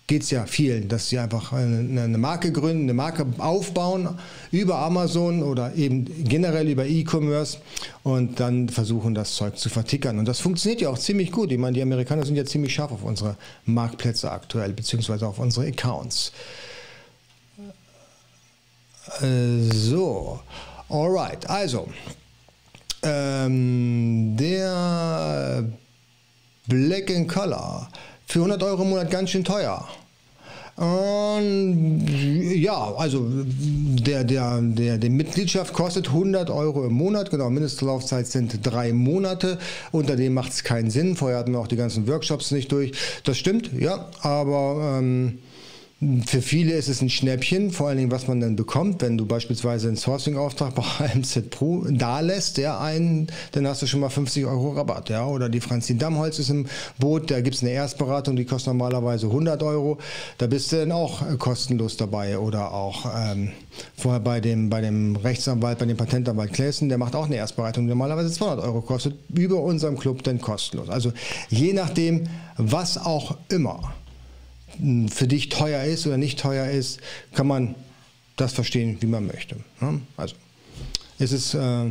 geht es ja vielen, dass sie einfach eine, eine, Marke gründen, eine Marke aufbauen über Amazon oder eben generell über E-Commerce und dann versuchen, das Zeug zu vertickern. Und das funktioniert ja auch ziemlich gut. Ich meine, die Amerikaner sind ja ziemlich scharf auf unsere Marktplätze aktuell, beziehungsweise auf unsere Accounts. Äh, so, alright, also ähm, der Black in Color für 100 Euro im Monat ganz schön teuer. Und ja, also der, der, der, die Mitgliedschaft kostet 100 Euro im Monat, genau, Mindestlaufzeit sind drei Monate, unter dem macht es keinen Sinn, vorher hatten wir auch die ganzen Workshops nicht durch, das stimmt, ja, aber ähm, Für viele ist es ein Schnäppchen, vor allen Dingen, was man dann bekommt, wenn du beispielsweise einen Sourcing-Auftrag bei AMZ Pro da lässt, der einen, dann hast du schon mal 50 Euro Rabatt. Ja? Oder die Franzin Dammholz ist im Boot, da gibt es eine Erstberatung, die kostet normalerweise 100 Euro. Da bist du dann auch äh, kostenlos dabei. Oder auch ähm, vorher bei dem, bei dem Rechtsanwalt, bei dem Patentanwalt Klässen, der macht auch eine Erstberatung, die normalerweise 200 Euro kostet, über unserem Club dann kostenlos. Also je nachdem, was auch immer für dich teuer ist oder nicht teuer ist, kann man das verstehen, wie man möchte. Also es ist äh,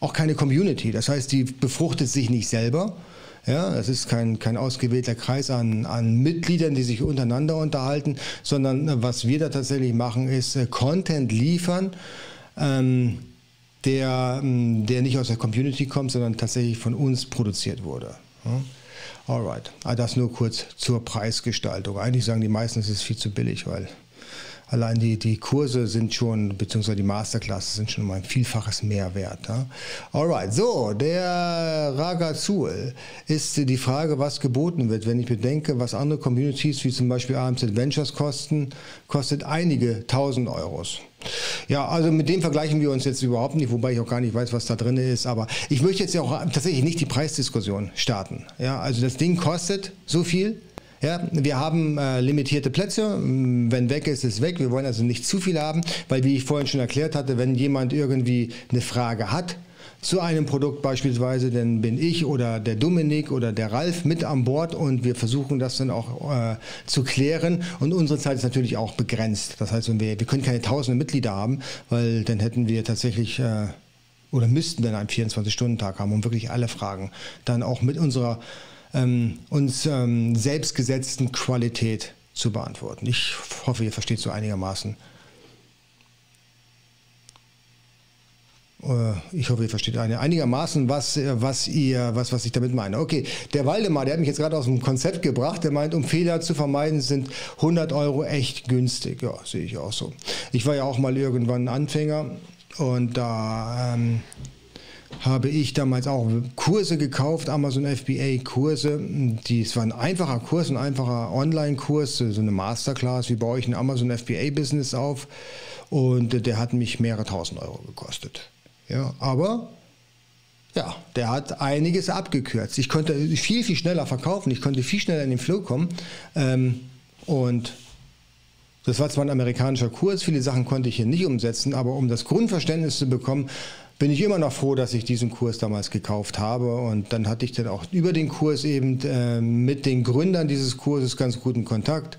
auch keine Community, das heißt, die befruchtet sich nicht selber. Ja, es ist kein, kein ausgewählter Kreis an, an Mitgliedern, die sich untereinander unterhalten, sondern äh, was wir da tatsächlich machen, ist äh, Content liefern, ähm, der, der nicht aus der Community kommt, sondern tatsächlich von uns produziert wurde. Ja. Alright, ah, das nur kurz zur Preisgestaltung. Eigentlich sagen die meisten, es ist viel zu billig, weil allein die, die Kurse sind schon, beziehungsweise die Masterclasses sind schon um ein Vielfaches mehr wert. Ja? Alright, so, der Ragazul ist die Frage, was geboten wird. Wenn ich bedenke, was andere Communities wie zum Beispiel AMZ Ventures kosten, kostet einige tausend Euros. Ja, also mit dem vergleichen wir uns jetzt überhaupt nicht, wobei ich auch gar nicht weiß, was da drin ist. Aber ich möchte jetzt ja auch tatsächlich nicht die Preisdiskussion starten. Ja, also das Ding kostet so viel. Ja, wir haben äh, limitierte Plätze. Wenn weg ist, ist weg. Wir wollen also nicht zu viel haben, weil wie ich vorhin schon erklärt hatte, wenn jemand irgendwie eine Frage hat, zu einem Produkt beispielsweise, dann bin ich oder der Dominik oder der Ralf mit an Bord und wir versuchen das dann auch äh, zu klären. Und unsere Zeit ist natürlich auch begrenzt. Das heißt, wir, wir können keine tausende Mitglieder haben, weil dann hätten wir tatsächlich äh, oder müssten dann einen 24-Stunden-Tag haben, um wirklich alle Fragen dann auch mit unserer ähm, uns ähm, selbstgesetzten Qualität zu beantworten. Ich hoffe, ihr versteht so einigermaßen, ich hoffe, ihr versteht einigermaßen, was, äh, was, ihr, was, was ich damit meine. Okay, der Waldemar, der hat mich jetzt gerade aus dem Konzept gebracht. Der meint, um Fehler zu vermeiden, sind 100 Euro echt günstig. Ja, sehe ich auch so. Ich war ja auch mal irgendwann Anfänger und da ähm, habe ich damals auch Kurse gekauft, Amazon FBA Kurse. es war ein einfacher Kurs, ein einfacher Online-Kurs, so eine Masterclass. Wie baue ich ein Amazon FBA Business auf? Und der hat mich mehrere tausend Euro gekostet. Ja, aber ja, der hat einiges abgekürzt. Ich konnte viel, viel schneller verkaufen, ich konnte viel schneller in den Flow kommen. Ähm, und das war zwar ein amerikanischer Kurs, viele Sachen konnte ich hier nicht umsetzen, aber um das Grundverständnis zu bekommen, bin ich immer noch froh, dass ich diesen Kurs damals gekauft habe. Und dann hatte ich dann auch über den Kurs eben äh, mit den Gründern dieses Kurses ganz guten Kontakt.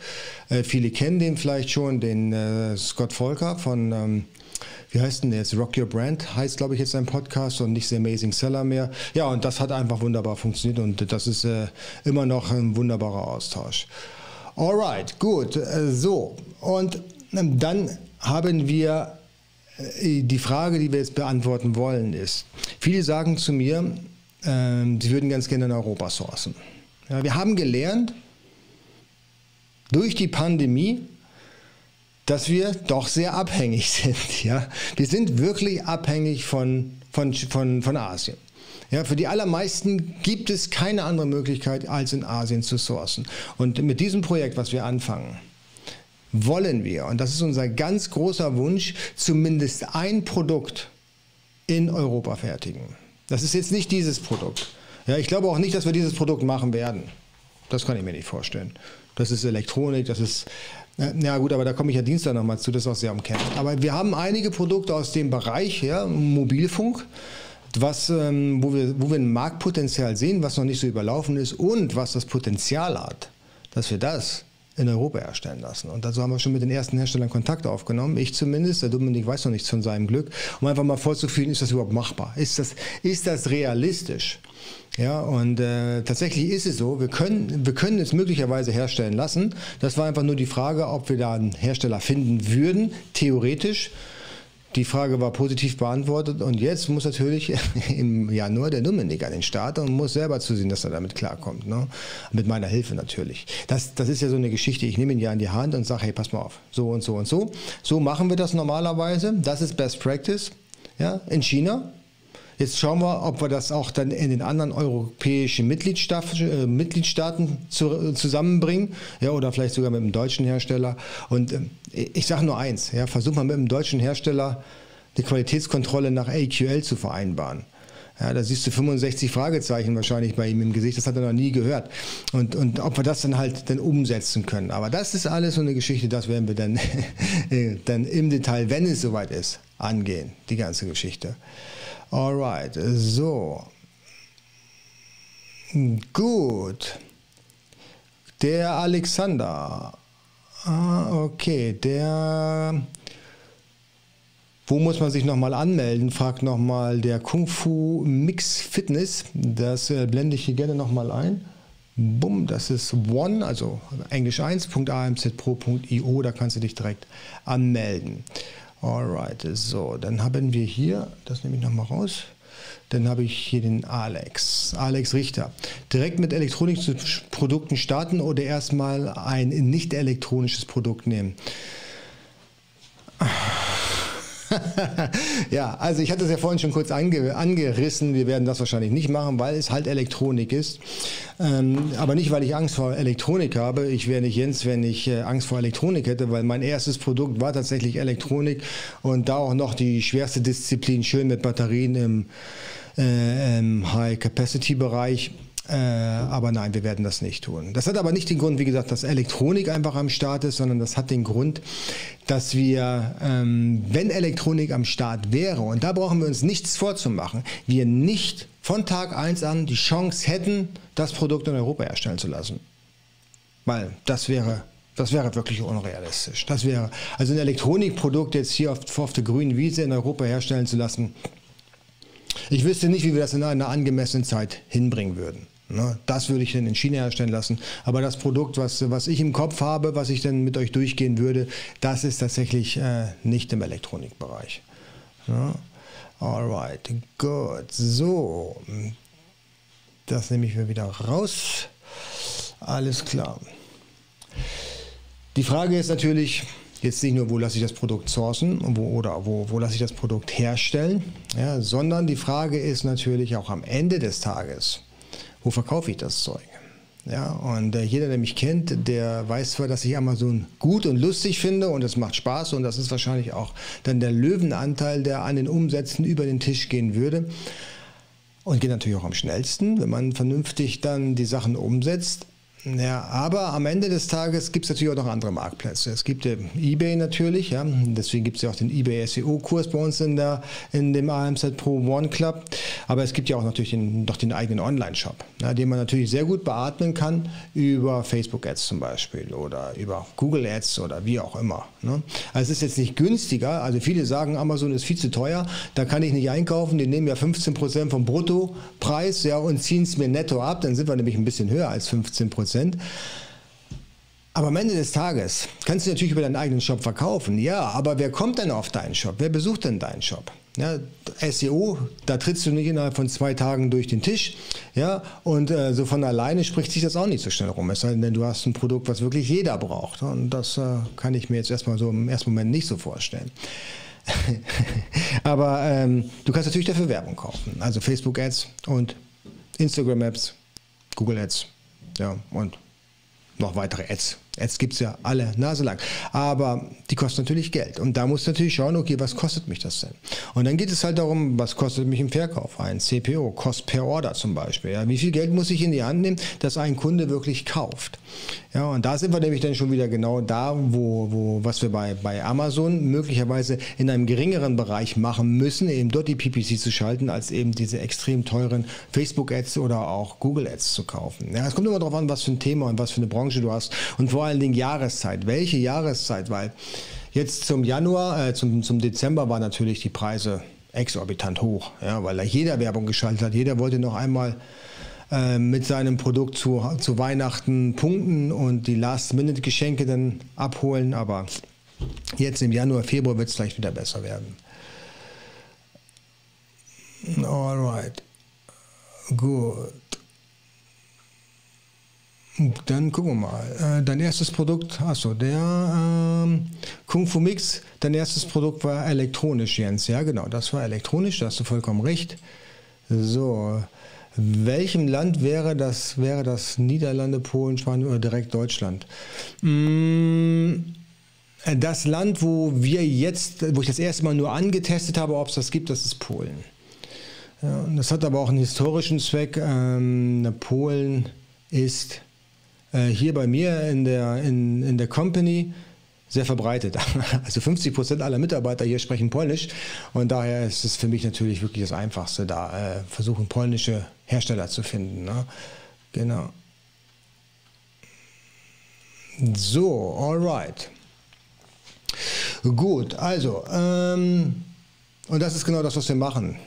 Äh, viele kennen den vielleicht schon, den äh, Scott Volker von ähm, wie heißt denn der jetzt? Rock Your Brand heißt, glaube ich, jetzt sein Podcast und nicht The Amazing Seller mehr. Ja, und das hat einfach wunderbar funktioniert und das ist äh, immer noch ein wunderbarer Austausch. Alright, gut, äh, so. Und ähm, dann haben wir äh, die Frage, die wir jetzt beantworten wollen, ist, viele sagen zu mir, äh, sie würden ganz gerne in Europa sourcen. Ja, wir haben gelernt, durch die Pandemie, dass wir doch sehr abhängig sind. Ja? Wir sind wirklich abhängig von, von, von, von Asien. Ja, für die allermeisten gibt es keine andere Möglichkeit, als in Asien zu sourcen. Und mit diesem Projekt, was wir anfangen, wollen wir, und das ist unser ganz großer Wunsch, zumindest ein Produkt in Europa fertigen. Das ist jetzt nicht dieses Produkt. Ja, ich glaube auch nicht, dass wir dieses Produkt machen werden. Das kann ich mir nicht vorstellen. Das ist Elektronik, das ist ja gut, aber da komme ich ja Dienstag nochmal zu, das ist auch sehr umkämpft. Aber wir haben einige Produkte aus dem Bereich, ja, Mobilfunk, was, ähm, wo, wir, wo wir ein Marktpotenzial sehen, was noch nicht so überlaufen ist und was das Potenzial hat, dass wir das in Europa herstellen lassen. Und dazu haben wir schon mit den ersten Herstellern Kontakt aufgenommen. Ich zumindest, der Dominik weiß noch nichts von seinem Glück, um einfach mal vorzufühlen, ist das überhaupt machbar? Ist das, ist das realistisch? Ja, und äh, tatsächlich ist es so, wir können, wir können es möglicherweise herstellen lassen. Das war einfach nur die Frage, ob wir da einen Hersteller finden würden, theoretisch. Die Frage war positiv beantwortet und jetzt muss natürlich im Januar der Dominik an den Start und muss selber zusehen, dass er damit klarkommt. Ne? Mit meiner Hilfe natürlich. Das, das ist ja so eine Geschichte. Ich nehme ihn ja in die Hand und sage, hey, pass mal auf, so und so und so. So machen wir das normalerweise. Das ist Best Practice ja, in China. Jetzt schauen wir, ob wir das auch dann in den anderen europäischen Mitgliedstaaten, äh, Mitgliedstaaten zu, zusammenbringen, ja, oder vielleicht sogar mit dem deutschen Hersteller. Und äh, ich sage nur eins, ja, versuch mal mit dem deutschen Hersteller die Qualitätskontrolle nach AQL zu vereinbaren. Ja, da siehst du 65 Fragezeichen wahrscheinlich bei ihm im Gesicht, das hat er noch nie gehört. Und, und ob wir das dann halt dann umsetzen können. Aber das ist alles so eine Geschichte, das werden wir dann, dann im Detail, wenn es soweit ist, angehen, die ganze Geschichte. Alright, so. Gut. Der Alexander. Ah, okay, der. Wo muss man sich nochmal anmelden? Fragt nochmal der Kung Fu Mix Fitness. Das äh, blende ich hier gerne nochmal ein. Bumm, das ist one, also englisch 1.amzpro.io, da kannst du dich direkt anmelden. Alright, so, dann haben wir hier, das nehme ich nochmal raus, dann habe ich hier den Alex, Alex Richter. Direkt mit elektronischen Produkten starten oder erstmal ein nicht elektronisches Produkt nehmen? Ja, also ich hatte es ja vorhin schon kurz ange angerissen. Wir werden das wahrscheinlich nicht machen, weil es halt Elektronik ist. Ähm, aber nicht, weil ich Angst vor Elektronik habe. Ich wäre nicht Jens, wenn ich äh, Angst vor Elektronik hätte, weil mein erstes Produkt war tatsächlich Elektronik und da auch noch die schwerste Disziplin schön mit Batterien im, äh, im High-Capacity-Bereich. Äh, aber nein, wir werden das nicht tun. Das hat aber nicht den Grund, wie gesagt, dass Elektronik einfach am Start ist, sondern das hat den Grund, dass wir, ähm, wenn Elektronik am Start wäre, und da brauchen wir uns nichts vorzumachen, wir nicht von Tag 1 an die Chance hätten, das Produkt in Europa herstellen zu lassen. Weil das wäre das wäre wirklich unrealistisch. Das wäre, also ein Elektronikprodukt jetzt hier auf, auf der grünen Wiese in Europa herstellen zu lassen, ich wüsste nicht, wie wir das in einer angemessenen Zeit hinbringen würden. Ne? Das würde ich dann in China herstellen lassen. Aber das Produkt, was, was ich im Kopf habe, was ich dann mit euch durchgehen würde, das ist tatsächlich äh, nicht im Elektronikbereich. Ne? Alright, gut. So, das nehme ich mir wieder raus. Alles klar. Die Frage ist natürlich, jetzt nicht nur, wo lasse ich das Produkt sourcen wo, oder wo, wo lasse ich das Produkt herstellen, ja, sondern die Frage ist natürlich auch am Ende des Tages, wo verkaufe ich das Zeug? Ja, und äh, jeder, der mich kennt, der weiß zwar, dass ich Amazon gut und lustig finde und es macht Spaß und das ist wahrscheinlich auch dann der Löwenanteil, der an den Umsätzen über den Tisch gehen würde. Und geht natürlich auch am schnellsten, wenn man vernünftig dann die Sachen umsetzt. Ja, aber am Ende des Tages gibt es natürlich auch noch andere Marktplätze. Es gibt eBay natürlich, ja. deswegen gibt es ja auch den eBay SEO-Kurs bei uns in, der, in dem AMZ Pro One Club. Aber es gibt ja auch natürlich den, doch den eigenen Online-Shop, ja, den man natürlich sehr gut beatmen kann über Facebook-Ads zum Beispiel oder über Google Ads oder wie auch immer. Ne? Also es ist jetzt nicht günstiger. Also viele sagen, Amazon ist viel zu teuer, da kann ich nicht einkaufen. Die nehmen ja 15% vom Bruttopreis ja, und ziehen es mir netto ab. Dann sind wir nämlich ein bisschen höher als 15%. Prozent. Aber am Ende des Tages kannst du natürlich über deinen eigenen Shop verkaufen. Ja, aber wer kommt denn auf deinen Shop? Wer besucht denn deinen Shop? Ja, SEO, da trittst du nicht innerhalb von zwei Tagen durch den Tisch. Ja, und äh, so von alleine spricht sich das auch nicht so schnell rum. Es sei denn, du hast ein Produkt, was wirklich jeder braucht. Und das äh, kann ich mir jetzt erstmal so im ersten Moment nicht so vorstellen. aber ähm, du kannst natürlich dafür Werbung kaufen. Also Facebook Ads und Instagram Ads, Google Ads ja, und noch weitere Ads. Ads gibt es ja alle Nase lang. Aber die kosten natürlich Geld. Und da muss natürlich schauen, okay, was kostet mich das denn? Und dann geht es halt darum, was kostet mich im Verkauf? Ein CPO, Cost per Order zum Beispiel. Ja, wie viel Geld muss ich in die Hand nehmen, dass ein Kunde wirklich kauft? Ja, und da sind wir nämlich dann schon wieder genau da, wo, wo was wir bei, bei Amazon möglicherweise in einem geringeren Bereich machen müssen, eben dort die PPC zu schalten, als eben diese extrem teuren Facebook-Ads oder auch Google-Ads zu kaufen. Ja, es kommt immer darauf an, was für ein Thema und was für eine Branche du hast und vor allen Dingen Jahreszeit. Welche Jahreszeit? Weil jetzt zum Januar, äh, zum, zum Dezember waren natürlich die Preise exorbitant hoch, ja, weil da jeder Werbung geschaltet hat. Jeder wollte noch einmal äh, mit seinem Produkt zu, zu Weihnachten punkten und die Last-Minute-Geschenke dann abholen. Aber jetzt im Januar, Februar wird es vielleicht wieder besser werden. Alright. Gut. Dann gucken wir mal. Äh, dein erstes Produkt, achso, der ähm, Kung Fu Mix, dein erstes Produkt war elektronisch, Jens. Ja, genau, das war elektronisch, da hast du vollkommen recht. So, welchem Land wäre das? Wäre das Niederlande, Polen, Spanien oder direkt Deutschland? Mm, das Land, wo wir jetzt, wo ich das erste Mal nur angetestet habe, ob es das gibt, das ist Polen. Ja, das hat aber auch einen historischen Zweck. Ähm, Polen ist äh, hier bei mir in der, in, in der Company sehr verbreitet. Also 50 Prozent aller Mitarbeiter hier sprechen Polnisch und daher ist es für mich natürlich wirklich das Einfachste, da äh, versuchen polnische Hersteller zu finden. Ne? Genau. So, alright. Gut, also, ähm, und das ist genau das, was wir machen.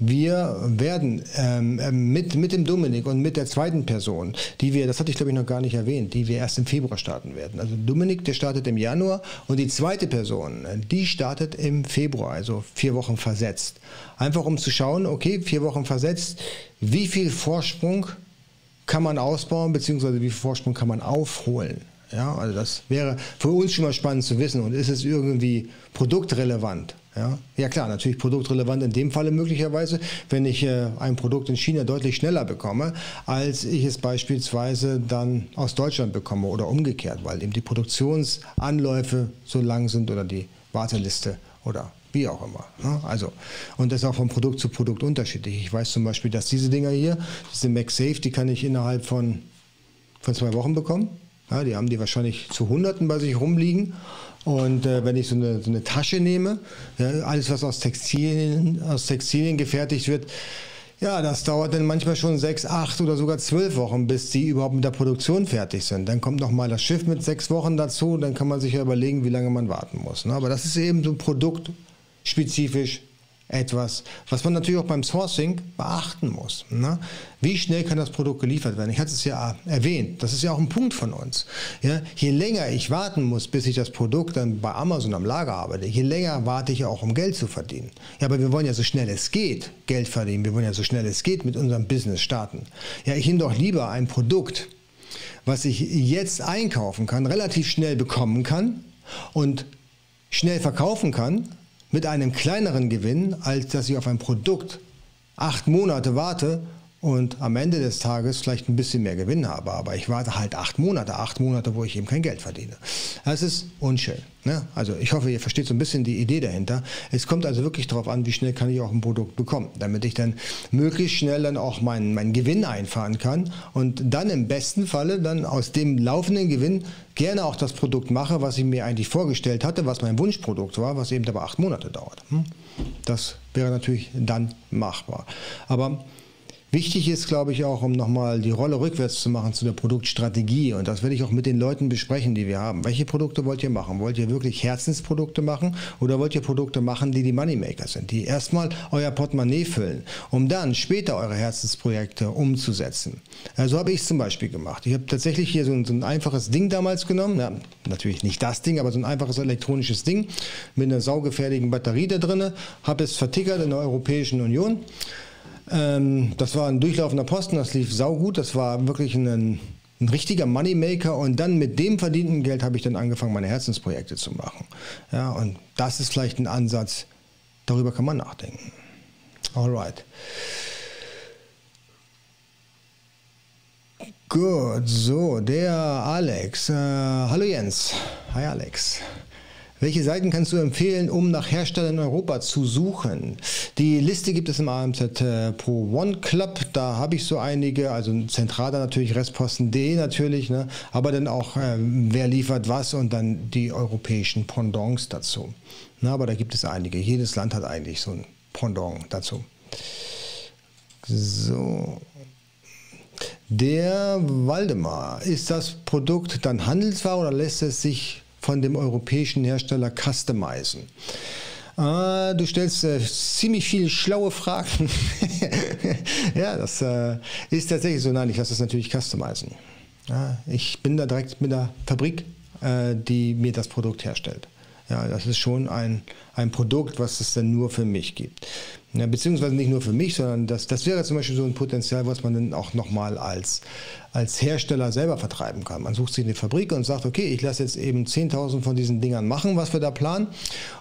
Wir werden ähm, ähm, mit, mit dem Dominik und mit der zweiten Person, die wir, das hatte ich glaube ich noch gar nicht erwähnt, die wir erst im Februar starten werden. Also Dominik, der startet im Januar und die zweite Person, die startet im Februar, also vier Wochen versetzt. Einfach um zu schauen, okay, vier Wochen versetzt, wie viel Vorsprung kann man ausbauen, beziehungsweise wie viel Vorsprung kann man aufholen. Ja, also das wäre für uns schon mal spannend zu wissen. Und ist es irgendwie produktrelevant? Ja, ja klar, natürlich produktrelevant in dem Falle möglicherweise, wenn ich äh, ein Produkt in China deutlich schneller bekomme, als ich es beispielsweise dann aus Deutschland bekomme oder umgekehrt, weil eben die Produktionsanläufe so lang sind oder die Warteliste oder wie auch immer. Ne? Also, und das ist auch von Produkt zu Produkt unterschiedlich. Ich weiß zum Beispiel, dass diese Dinger hier, diese MagSafe, die kann ich innerhalb von, von zwei Wochen bekommen. Ja, die haben die wahrscheinlich zu Hunderten bei sich rumliegen. Und äh, wenn ich so eine, so eine Tasche nehme, ja, alles was aus Textilien, aus Textilien gefertigt wird, ja, das dauert dann manchmal schon sechs, acht oder sogar zwölf Wochen, bis sie überhaupt mit der Produktion fertig sind. Dann kommt noch mal das Schiff mit sechs Wochen dazu, dann kann man sich ja überlegen, wie lange man warten muss. Ne? Aber das ist eben so produktspezifisch etwas, was man natürlich auch beim Sourcing beachten muss. Ne? Wie schnell kann das Produkt geliefert werden? Ich hatte es ja erwähnt, das ist ja auch ein Punkt von uns. Ja? Je länger ich warten muss, bis ich das Produkt dann bei Amazon am Lager arbeite, je länger warte ich auch, um Geld zu verdienen. Ja, aber wir wollen ja so schnell es geht Geld verdienen, wir wollen ja so schnell es geht mit unserem Business starten. Ja, ich nehme doch lieber ein Produkt, was ich jetzt einkaufen kann, relativ schnell bekommen kann und schnell verkaufen kann, mit einem kleineren Gewinn, als dass ich auf ein Produkt acht Monate warte und am Ende des Tages vielleicht ein bisschen mehr Gewinn habe. Aber ich warte halt acht Monate, acht Monate, wo ich eben kein Geld verdiene. Das ist unschön. Ne? Also ich hoffe, ihr versteht so ein bisschen die Idee dahinter. Es kommt also wirklich darauf an, wie schnell kann ich auch ein Produkt bekommen, damit ich dann möglichst schnell dann auch meinen, meinen Gewinn einfahren kann und dann im besten Falle dann aus dem laufenden Gewinn gerne auch das Produkt mache, was ich mir eigentlich vorgestellt hatte, was mein Wunschprodukt war, was eben aber acht Monate dauert. Hm? Das wäre natürlich dann machbar. Aber Wichtig ist, glaube ich, auch, um nochmal die Rolle rückwärts zu machen zu der Produktstrategie. Und das werde ich auch mit den Leuten besprechen, die wir haben. Welche Produkte wollt ihr machen? Wollt ihr wirklich Herzensprodukte machen oder wollt ihr Produkte machen, die die Moneymaker sind, die erstmal euer Portemonnaie füllen, um dann später eure Herzensprojekte umzusetzen? Also habe ich es zum Beispiel gemacht. Ich habe tatsächlich hier so ein, so ein, einfaches Ding damals genommen. Ja, natürlich nicht das Ding, aber so ein einfaches elektronisches Ding mit einer saugefährlichen Batterie da drin. Habe es vertickert in der Europäischen Union. Ähm, das war ein durchlaufender Posten, das lief saugut, das war wirklich ein, ein richtiger Moneymaker und dann mit dem verdienten Geld habe ich dann angefangen, meine Herzensprojekte zu machen. Ja, und das ist vielleicht ein Ansatz, darüber kann man nachdenken. Alright. Gut, so, der Alex. Äh, hallo Jens. Hi Alex. Welche Seiten kannst du empfehlen, um nach Herstellern in Europa zu suchen? Die Liste gibt es im AMZ äh, Pro One Club. Da habe ich so einige, also zentraler natürlich, Restposten.de natürlich, ne? aber dann auch, äh, wer liefert was und dann die europäischen Pendants dazu. Na, aber da gibt es einige. Jedes Land hat eigentlich so ein Pendant dazu. So. Der Waldemar, ist das Produkt dann Handelsware oder lässt es sich von dem europäischen Hersteller customizen. Ah, du stellst äh, ziemlich viele schlaue Fragen. ja, das äh, ist tatsächlich so. Nein, ich lasse das natürlich customizen. Ja, ich bin da direkt mit der Fabrik, äh, die mir das Produkt herstellt. Ja, das ist schon ein, ein Produkt, was es dann nur für mich gibt. Ja, beziehungsweise nicht nur für mich, sondern das, das wäre zum Beispiel so ein Potenzial, was man dann auch nochmal als, als Hersteller selber vertreiben kann. Man sucht sich eine Fabrik und sagt, okay, ich lasse jetzt eben 10.000 von diesen Dingern machen, was wir da planen.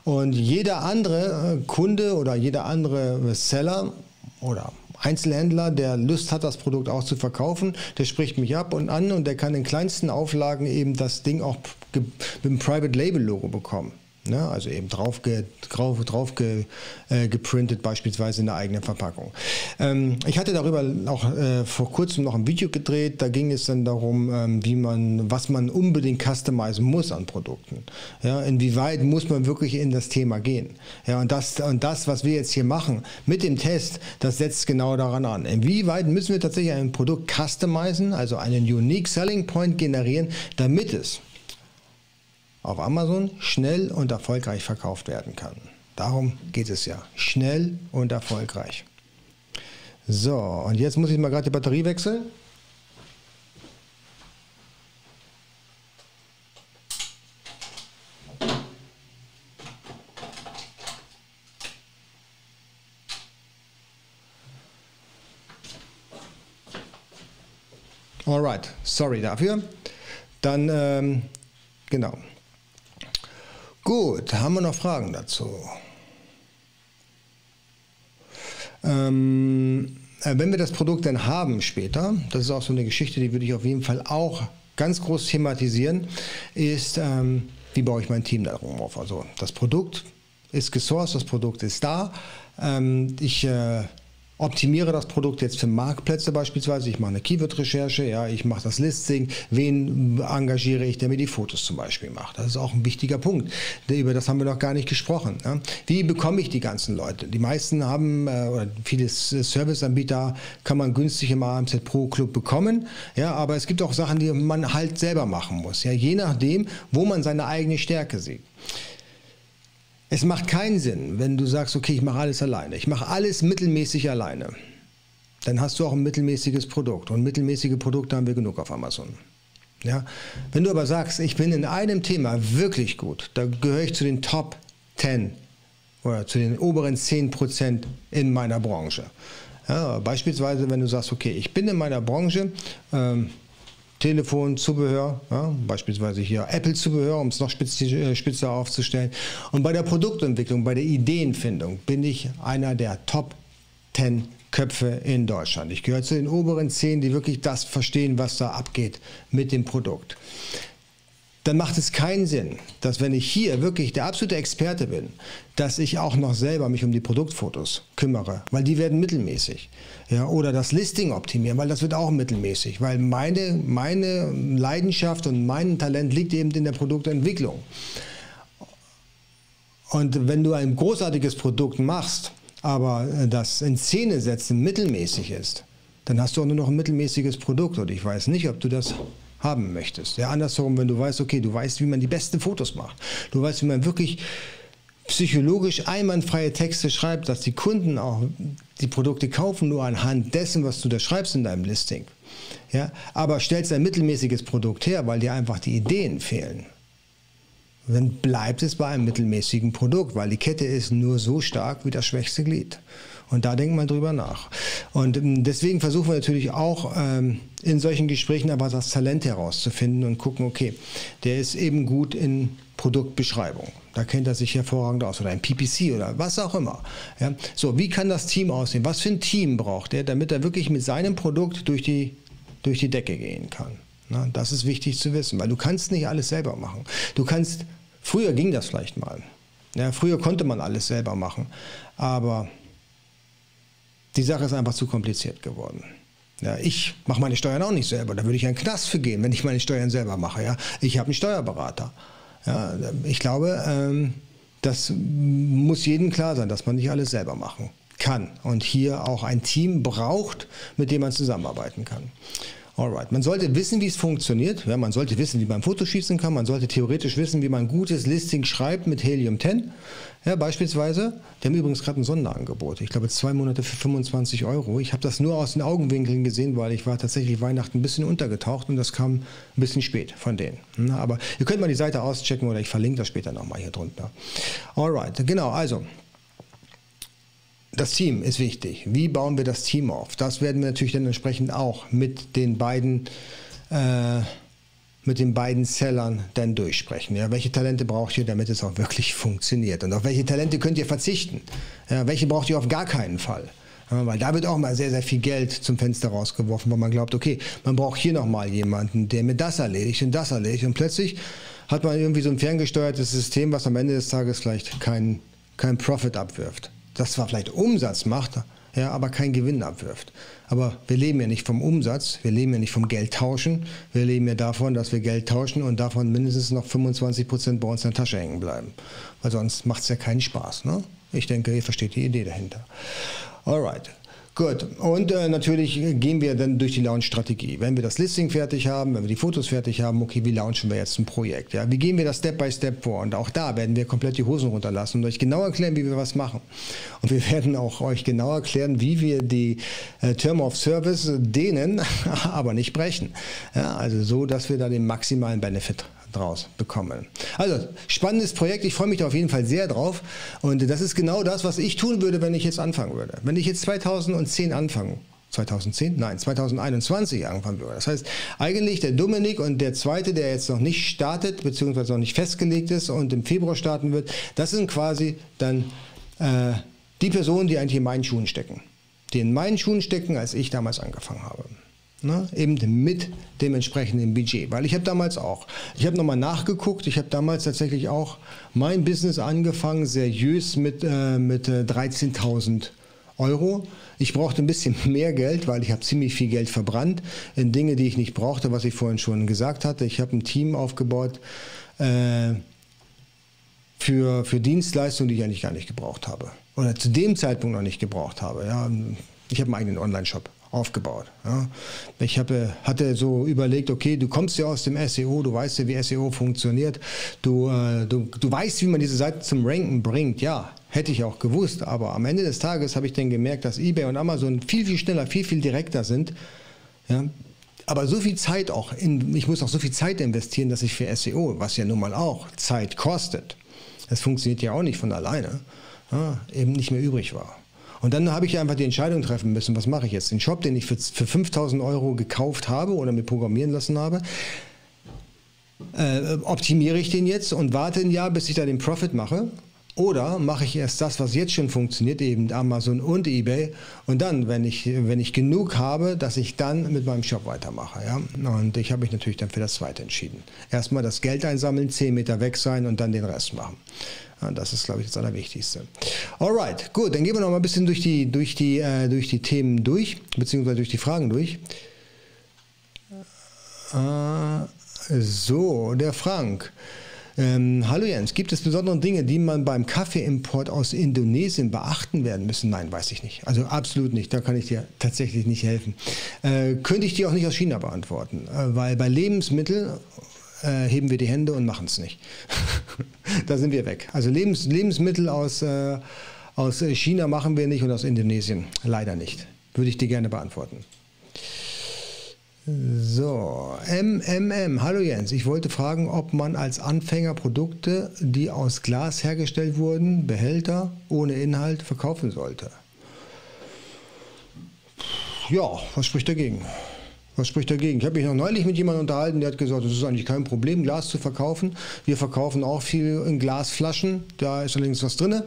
Und jeder andere äh, Kunde oder jeder andere Seller oder Einzelhändler, der Lust hat, das Produkt auch zu verkaufen, der spricht mich ab und an und der kann in kleinsten Auflagen eben das Ding auch mit einem Private Label Logo bekommen. Ne? Also eben drauf, ge, drauf, drauf ge, äh, geprintet, beispielsweise in der eigenen Verpackung. Ähm, ich hatte darüber auch äh, vor kurzem noch ein Video gedreht. Da ging es dann darum, ähm, wie man, was man unbedingt customizen muss an Produkten. Ja, inwieweit muss man wirklich in das Thema gehen? Ja, und das, und das, was wir jetzt hier machen mit dem Test, das setzt genau daran an. Inwieweit müssen wir tatsächlich ein Produkt customizen, also einen Unique Selling Point generieren, damit es auf Amazon schnell und erfolgreich verkauft werden kann. Darum geht es ja. Schnell und erfolgreich. So, und jetzt muss ich mal gerade die Batterie wechseln. Alright, sorry dafür. Dann, ähm, genau. Gut, haben wir noch Fragen dazu? Ähm, äh, wenn wir das Produkt dann haben später, das ist auch so eine Geschichte, die würde ich auf jeden Fall auch ganz groß thematisieren, ist, ähm, wie baue ich mein Team darum auf? Also das Produkt ist gesourced, das Produkt ist da. Ähm, ich äh, optimiere das Produkt jetzt für Marktplätze beispielsweise. Ich mache eine Keyword-Recherche, ja, ich mache das Listing. Wen engagiere ich, der mir die Fotos zum Beispiel macht? Das ist auch ein wichtiger Punkt. Über das haben wir noch gar nicht gesprochen. Ja. Wie bekomme ich die ganzen Leute? Die meisten haben, äh, oder viele Serviceanbieter kann man günstig im AMZ Pro Club bekommen. Ja, aber es gibt auch Sachen, die man halt selber machen muss. Ja, je nachdem, wo man seine eigene Stärke sieht. Es macht keinen Sinn, wenn du sagst, okay, ich mache alles alleine. Ich mache alles mittelmäßig alleine. Dann hast du auch ein mittelmäßiges Produkt. Und mittelmäßige Produkte haben wir genug auf Amazon. Ja? Wenn du aber sagst, ich bin in einem Thema wirklich gut, da gehöre ich zu den Top 10 oder zu den oberen 10 Prozent in meiner Branche. Ja, beispielsweise, wenn du sagst, okay, ich bin in meiner Branche, ähm, Telefon, Zubehör, ja, beispielsweise hier Apple-Zubehör, um es noch äh, spitzer aufzustellen. Und bei der Produktentwicklung, bei der Ideenfindung bin ich einer der Top 10 Köpfe in Deutschland. Ich gehöre zu den oberen 10, die wirklich das verstehen, was da abgeht mit dem Produkt dann macht es keinen Sinn, dass wenn ich hier wirklich der absolute Experte bin, dass ich auch noch selber mich um die Produktfotos kümmere, weil die werden mittelmäßig. Ja, oder das Listing optimieren, weil das wird auch mittelmäßig, weil meine, meine Leidenschaft und mein Talent liegt eben in der Produktentwicklung. Und wenn du ein großartiges Produkt machst, aber das in Szene setzen mittelmäßig ist, dann hast du auch nur noch ein mittelmäßiges Produkt und ich weiß nicht, ob du das haben möchtest. Ja, andersherum, wenn du weißt, okay, du weißt, wie man die besten Fotos macht. Du weißt, wie man wirklich psychologisch einwandfreie Texte schreibt, dass die Kunden auch die Produkte kaufen nur anhand dessen, was du da schreibst in deinem Listing. Ja, aber stellst ein mittelmäßiges Produkt her, weil dir einfach die Ideen fehlen. Dann bleibt es bei einem mittelmäßigen Produkt, weil die Kette ist nur so stark wie das schwächste Glied. Und da denkt man drüber nach. Und ähm, deswegen versuchen wir natürlich auch ähm, in solchen Gesprächen aber das Talent herauszufinden und gucken, okay, der ist eben gut in Produktbeschreibung. Da kennt er sich hervorragend aus oder ein PPC oder was auch immer. Ja? So, wie kann das Team aussehen? Was für ein Team braucht er, damit er wirklich mit seinem Produkt durch die, durch die Decke gehen kann? Na, das ist wichtig zu wissen, weil du kannst nicht alles selber machen. Du kannst, früher ging das vielleicht mal. Ja, früher konnte man alles selber machen, aber die Sache ist einfach zu kompliziert geworden. Ja, ich mache meine Steuern auch nicht selber. Da würde ich einen Knast für gehen, wenn ich meine Steuern selber mache. Ja? Ich habe einen Steuerberater. Ja, ich glaube, ähm, das muss jedem klar sein, dass man nicht alles selber machen kann und hier auch ein Team braucht, mit dem man zusammenarbeiten kann. Alright. Man sollte wissen, wie es funktioniert. Ja, man sollte wissen, wie man Fotos schießen kann. Man sollte theoretisch wissen, wie man ein gutes Listing schreibt mit Helium 10. Ja, beispielsweise. Die haben übrigens gerade ein Sonderangebot. Ich glaube, zwei Monate für 25 Euro. Ich habe das nur aus den Augenwinkeln gesehen, weil ich war tatsächlich Weihnachten ein bisschen untergetaucht und das kam ein bisschen spät von denen. Aber ihr könnt mal die Seite auschecken oder ich verlinke das später nochmal hier drunter. Alright, genau. Also, das Team ist wichtig. Wie bauen wir das Team auf? Das werden wir natürlich dann entsprechend auch mit den beiden, äh, mit den beiden Sellern dann durchsprechen. Ja, welche Talente braucht ihr, damit es auch wirklich funktioniert? Und auf welche Talente könnt ihr verzichten? Ja, welche braucht ihr auf gar keinen Fall? Ja, weil da wird auch mal sehr, sehr viel Geld zum Fenster rausgeworfen, weil man glaubt, okay, man braucht hier nochmal jemanden, der mir das erledigt und das erledigt. Und plötzlich hat man irgendwie so ein ferngesteuertes System, was am Ende des Tages vielleicht keinen kein Profit abwirft das zwar vielleicht Umsatz macht, ja, aber keinen Gewinn abwirft. Aber wir leben ja nicht vom Umsatz, wir leben ja nicht vom Geld tauschen, wir leben ja davon, dass wir Geld tauschen und davon mindestens noch 25 Prozent bei uns in der Tasche hängen bleiben. Weil sonst macht es ja keinen Spaß. Ne? Ich denke, ihr versteht die Idee dahinter. Alright. Gut, und äh, natürlich gehen wir dann durch die Launch-Strategie. Wenn wir das Listing fertig haben, wenn wir die Fotos fertig haben, okay, wie launchen wir jetzt ein Projekt? Ja? Wie gehen wir das Step by Step vor? Und auch da werden wir komplett die Hosen runterlassen und euch genau erklären, wie wir was machen. Und wir werden auch euch genau erklären, wie wir die äh, Term of Service dehnen, aber nicht brechen. Ja, also so, dass wir da den maximalen Benefit draus bekommen. Also, spannendes Projekt. Ich freue mich da auf jeden Fall sehr drauf. Und das ist genau das, was ich tun würde, wenn ich jetzt anfangen würde. Wenn ich jetzt 2010 anfange, 2010? Nein, 2021 anfangen würde. Das heißt, eigentlich der Dominik und der zweite, der jetzt noch nicht startet, beziehungsweise noch nicht festgelegt ist und im Februar starten wird, das sind quasi dann äh, die Personen, die eigentlich in meinen Schuhen stecken. Die in meinen Schuhen stecken, als ich damals angefangen habe. Ne, eben mit dem entsprechenden Budget. Weil ich habe damals auch, ich habe nochmal nachgeguckt, ich habe damals tatsächlich auch mein Business angefangen, seriös mit, äh, mit äh, 13.000 Euro. Ich brauchte ein bisschen mehr Geld, weil ich habe ziemlich viel Geld verbrannt in Dinge, die ich nicht brauchte, was ich vorhin schon gesagt hatte. Ich habe ein Team aufgebaut äh, für, für Dienstleistungen, die ich eigentlich gar nicht gebraucht habe. Oder zu dem Zeitpunkt noch nicht gebraucht habe. Ja. Ich habe einen eigenen Online-Shop aufgebaut. Ja. Ich habe, hatte so überlegt, okay, du kommst ja aus dem SEO, du weißt ja, wie SEO funktioniert, du, äh, du, du weißt, wie man diese Seite zum Ranken bringt. Ja, hätte ich auch gewusst, aber am Ende des Tages habe ich dann gemerkt, dass eBay und Amazon viel, viel schneller, viel, viel direkter sind. Ja. Aber so viel Zeit auch, in, ich muss auch so viel Zeit investieren, dass ich für SEO, was ja nun mal auch Zeit kostet, das funktioniert ja auch nicht von alleine, ja, eben nicht mehr übrig war. Und dann habe ich einfach die Entscheidung treffen müssen, was mache ich jetzt? Den Shop, den ich für, für 5000 Euro gekauft habe oder mir programmieren lassen habe, äh, optimiere ich den jetzt und warte ein Jahr, bis ich da den Profit mache? Oder mache ich erst das, was jetzt schon funktioniert, eben Amazon und eBay. Und dann, wenn ich, wenn ich genug habe, dass ich dann mit meinem Shop weitermache. Ja? Und ich habe mich natürlich dann für das zweite entschieden. Erstmal das Geld einsammeln, 10 Meter weg sein und dann den Rest machen. Das ist, glaube ich, das Allerwichtigste. Alright, gut, dann gehen wir noch mal ein bisschen durch die, durch die, äh, durch die Themen durch, beziehungsweise durch die Fragen durch. Äh, so, der Frank. Ähm, hallo Jens, gibt es besondere Dinge, die man beim Kaffeeimport aus Indonesien beachten werden müssen? Nein, weiß ich nicht. Also absolut nicht. Da kann ich dir tatsächlich nicht helfen. Äh, könnte ich dir auch nicht aus China beantworten, äh, weil bei Lebensmitteln äh, heben wir die Hände und machen es nicht. da sind wir weg. Also Lebens, Lebensmittel aus, äh, aus China machen wir nicht und aus Indonesien leider nicht. Würde ich dir gerne beantworten. So, MMM. Hallo Jens, ich wollte fragen, ob man als Anfänger Produkte, die aus Glas hergestellt wurden, Behälter ohne Inhalt verkaufen sollte. Ja, was spricht dagegen? Was spricht dagegen? Ich habe mich noch neulich mit jemandem unterhalten, der hat gesagt, es ist eigentlich kein Problem, Glas zu verkaufen. Wir verkaufen auch viel in Glasflaschen, da ist allerdings was drin.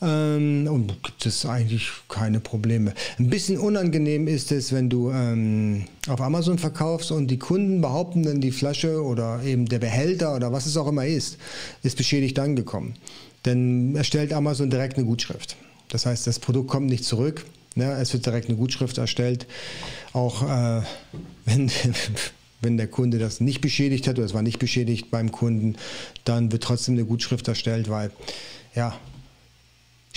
Ähm, und gibt es eigentlich keine Probleme. Ein bisschen unangenehm ist es, wenn du ähm, auf Amazon verkaufst und die Kunden behaupten dann, die Flasche oder eben der Behälter oder was es auch immer ist, ist beschädigt angekommen. Dann erstellt Amazon direkt eine Gutschrift. Das heißt, das Produkt kommt nicht zurück. Ne? Es wird direkt eine Gutschrift erstellt. Auch äh, wenn, wenn der Kunde das nicht beschädigt hat oder es war nicht beschädigt beim Kunden, dann wird trotzdem eine Gutschrift erstellt, weil ja,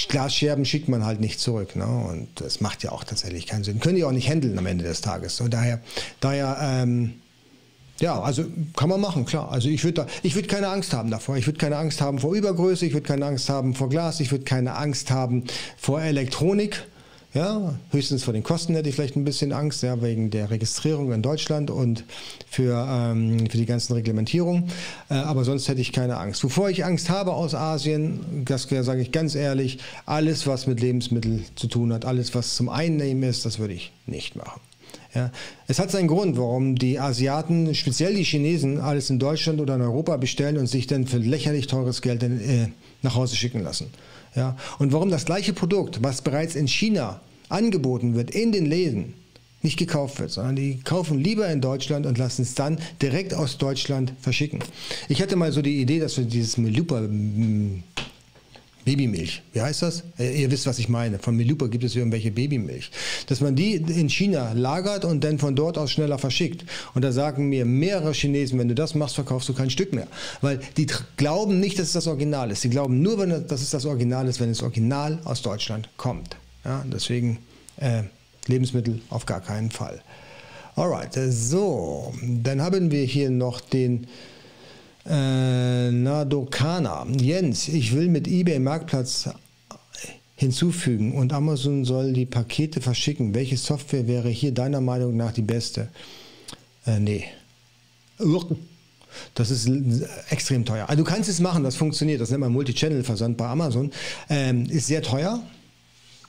Glasscherben schickt man halt nicht zurück. Ne? Und das macht ja auch tatsächlich keinen Sinn. Können die auch nicht handeln am Ende des Tages. Und daher, daher ähm, ja, also kann man machen, klar. Also ich würde ich würde keine Angst haben davor. Ich würde keine Angst haben vor Übergröße, ich würde keine Angst haben vor Glas, ich würde keine Angst haben vor Elektronik. Ja, höchstens vor den Kosten hätte ich vielleicht ein bisschen Angst, ja, wegen der Registrierung in Deutschland und für, ähm, für die ganzen Reglementierungen. Äh, aber sonst hätte ich keine Angst. Wovor ich Angst habe aus Asien, das sage ich ganz ehrlich, alles, was mit Lebensmitteln zu tun hat, alles, was zum Einnehmen ist, das würde ich nicht machen. Ja, es hat seinen Grund, warum die Asiaten, speziell die Chinesen, alles in Deutschland oder in Europa bestellen und sich dann für lächerlich teures Geld äh, nach Hause schicken lassen. Ja, und warum das gleiche Produkt, was bereits in China angeboten wird in den Läden, nicht gekauft wird, sondern die kaufen lieber in Deutschland und lassen es dann direkt aus Deutschland verschicken. Ich hatte mal so die Idee, dass wir dieses Melupa mm, Babymilch, wie heißt das? Äh, ihr wisst, was ich meine. Von Melupa gibt es irgendwelche Babymilch. Dass man die in China lagert und dann von dort aus schneller verschickt. Und da sagen mir mehrere Chinesen, wenn du das machst, verkaufst du kein Stück mehr. Weil die glauben nicht, dass es das Original ist. Die glauben nur, dass es das Original ist, wenn es Original aus Deutschland kommt. Ja, deswegen äh, Lebensmittel auf gar keinen Fall. Alright, so, dann haben wir hier noch den äh, Nadokana. Jens, ich will mit eBay Marktplatz hinzufügen und Amazon soll die Pakete verschicken. Welche Software wäre hier deiner Meinung nach die beste? Äh, nee. Das ist extrem teuer. Also du kannst es machen, das funktioniert. Das nennt man Multi-Channel-Versand bei Amazon. Ähm, ist sehr teuer,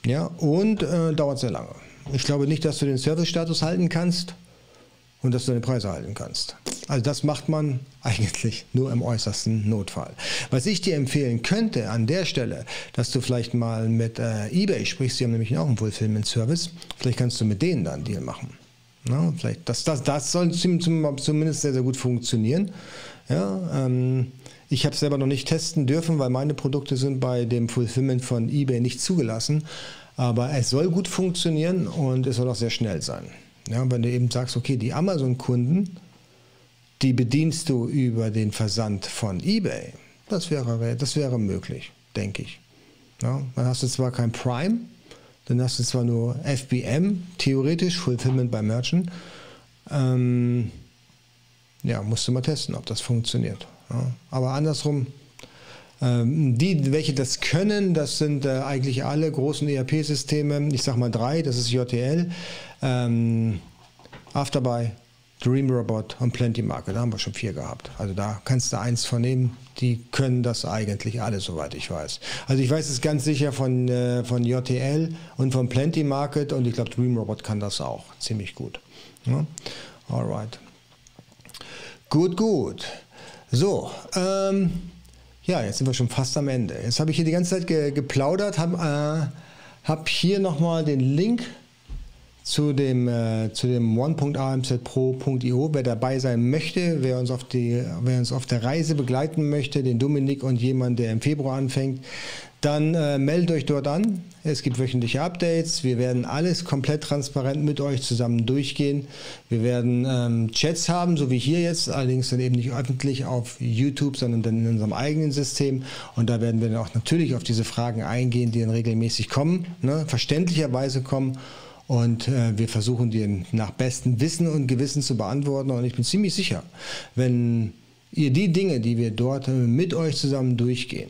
ja, und äh, dauert sehr lange. Ich glaube nicht, dass du den Service-Status halten kannst und dass du deine Preise halten kannst. Also das macht man eigentlich nur im äußersten Notfall. Was ich dir empfehlen könnte an der Stelle, dass du vielleicht mal mit äh, eBay sprichst, die haben nämlich auch einen Fulfillment-Service, vielleicht kannst du mit denen dann einen Deal machen. Na, vielleicht, das, das, das soll zumindest sehr, sehr gut funktionieren. Ja, ähm, ich habe es selber noch nicht testen dürfen, weil meine Produkte sind bei dem Fulfillment von eBay nicht zugelassen. Aber es soll gut funktionieren und es soll auch sehr schnell sein. Ja, wenn du eben sagst, okay, die Amazon-Kunden, die bedienst du über den Versand von eBay, das wäre, das wäre möglich, denke ich. Ja, dann hast du zwar kein Prime, dann hast du zwar nur FBM, theoretisch, Fulfillment by Merchant. Ähm, ja, musst du mal testen, ob das funktioniert. Ja, aber andersrum, ähm, die, welche das können, das sind äh, eigentlich alle großen ERP-Systeme. Ich sage mal drei, das ist JTL, ähm, Afterbuy, Dream Robot und Plenty Market. Da haben wir schon vier gehabt. Also da kannst du eins von nehmen. Die können das eigentlich alle, soweit ich weiß. Also ich weiß es ganz sicher von, äh, von JTL und von Plenty Market und ich glaube Dream Robot kann das auch ziemlich gut. Ja? Alright. Gut, gut. So, ähm, ja, jetzt sind wir schon fast am Ende. Jetzt habe ich hier die ganze Zeit ge geplaudert, habe äh, hab hier nochmal den Link zu dem, äh, zu dem one.amzpro.io, wer dabei sein möchte, wer uns, auf die, wer uns auf der Reise begleiten möchte, den Dominik und jemand, der im Februar anfängt, dann äh, meldet euch dort an. Es gibt wöchentliche Updates. Wir werden alles komplett transparent mit euch zusammen durchgehen. Wir werden ähm, Chats haben, so wie hier jetzt, allerdings dann eben nicht öffentlich auf YouTube, sondern dann in unserem eigenen System. Und da werden wir dann auch natürlich auf diese Fragen eingehen, die dann regelmäßig kommen, ne? verständlicherweise kommen. Und äh, wir versuchen die nach bestem Wissen und Gewissen zu beantworten. Und ich bin ziemlich sicher, wenn ihr die Dinge, die wir dort äh, mit euch zusammen durchgehen,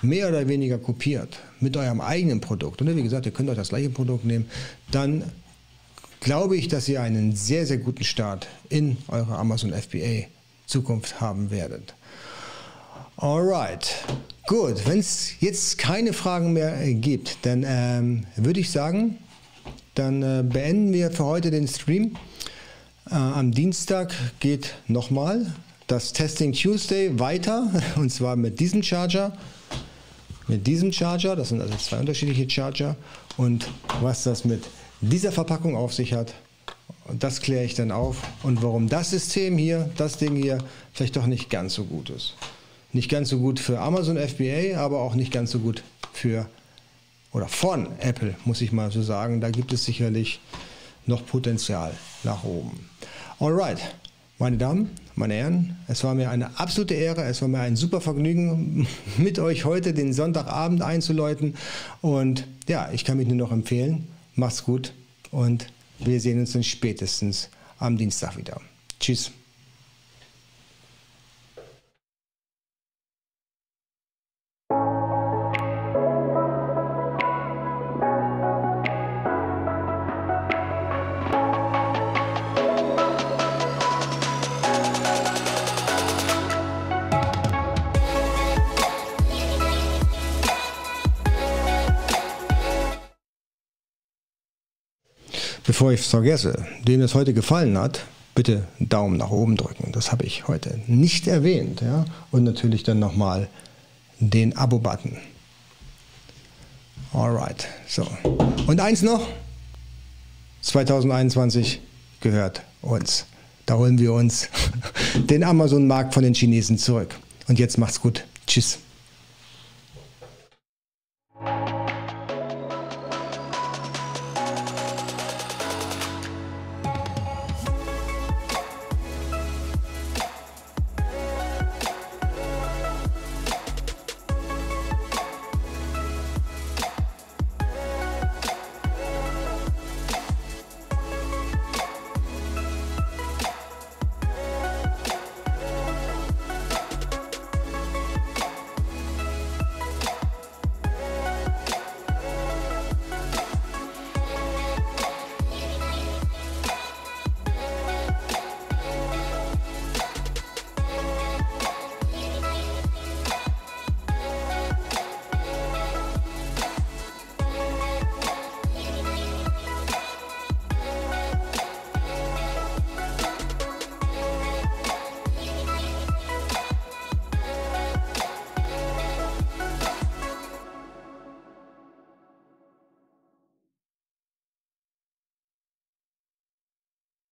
mehr oder weniger kopiert mit eurem eigenen Produkt, und wie gesagt, ihr könnt euch das gleiche Produkt nehmen, dann glaube ich, dass ihr einen sehr, sehr guten Start in eurer Amazon FBA Zukunft haben werdet. Alright, gut. Wenn es jetzt keine Fragen mehr gibt, dann ähm, würde ich sagen, dann äh, beenden wir für heute den Stream. Äh, am Dienstag geht nochmal das Testing Tuesday weiter und zwar mit diesem Charger mit diesem Charger, das sind also zwei unterschiedliche Charger und was das mit dieser Verpackung auf sich hat, das kläre ich dann auf und warum das System hier, das Ding hier, vielleicht doch nicht ganz so gut ist. Nicht ganz so gut für Amazon FBA, aber auch nicht ganz so gut für oder von Apple, muss ich mal so sagen. Da gibt es sicherlich noch Potenzial nach oben. Alright, Meine Damen, meine Herren, es war mir eine absolute Ehre, es war mir ein super Vergnügen, mit euch heute den Sonntagabend einzuläuten. Und ja, ich kann mich nur noch empfehlen, macht's gut und wir sehen uns dann spätestens am Dienstag wieder. Tschüss. Bevor ich es vergesse, dem es heute gefallen hat, bitte Daumen nach oben drücken. Das habe ich heute nicht erwähnt. Ja? Und natürlich dann nochmal den Abo-Button. Alright, so. Und eins noch, 2021 gehört uns. Da holen wir uns den Amazon-Markt von den Chinesen zurück. Und jetzt macht's gut. Tschüss.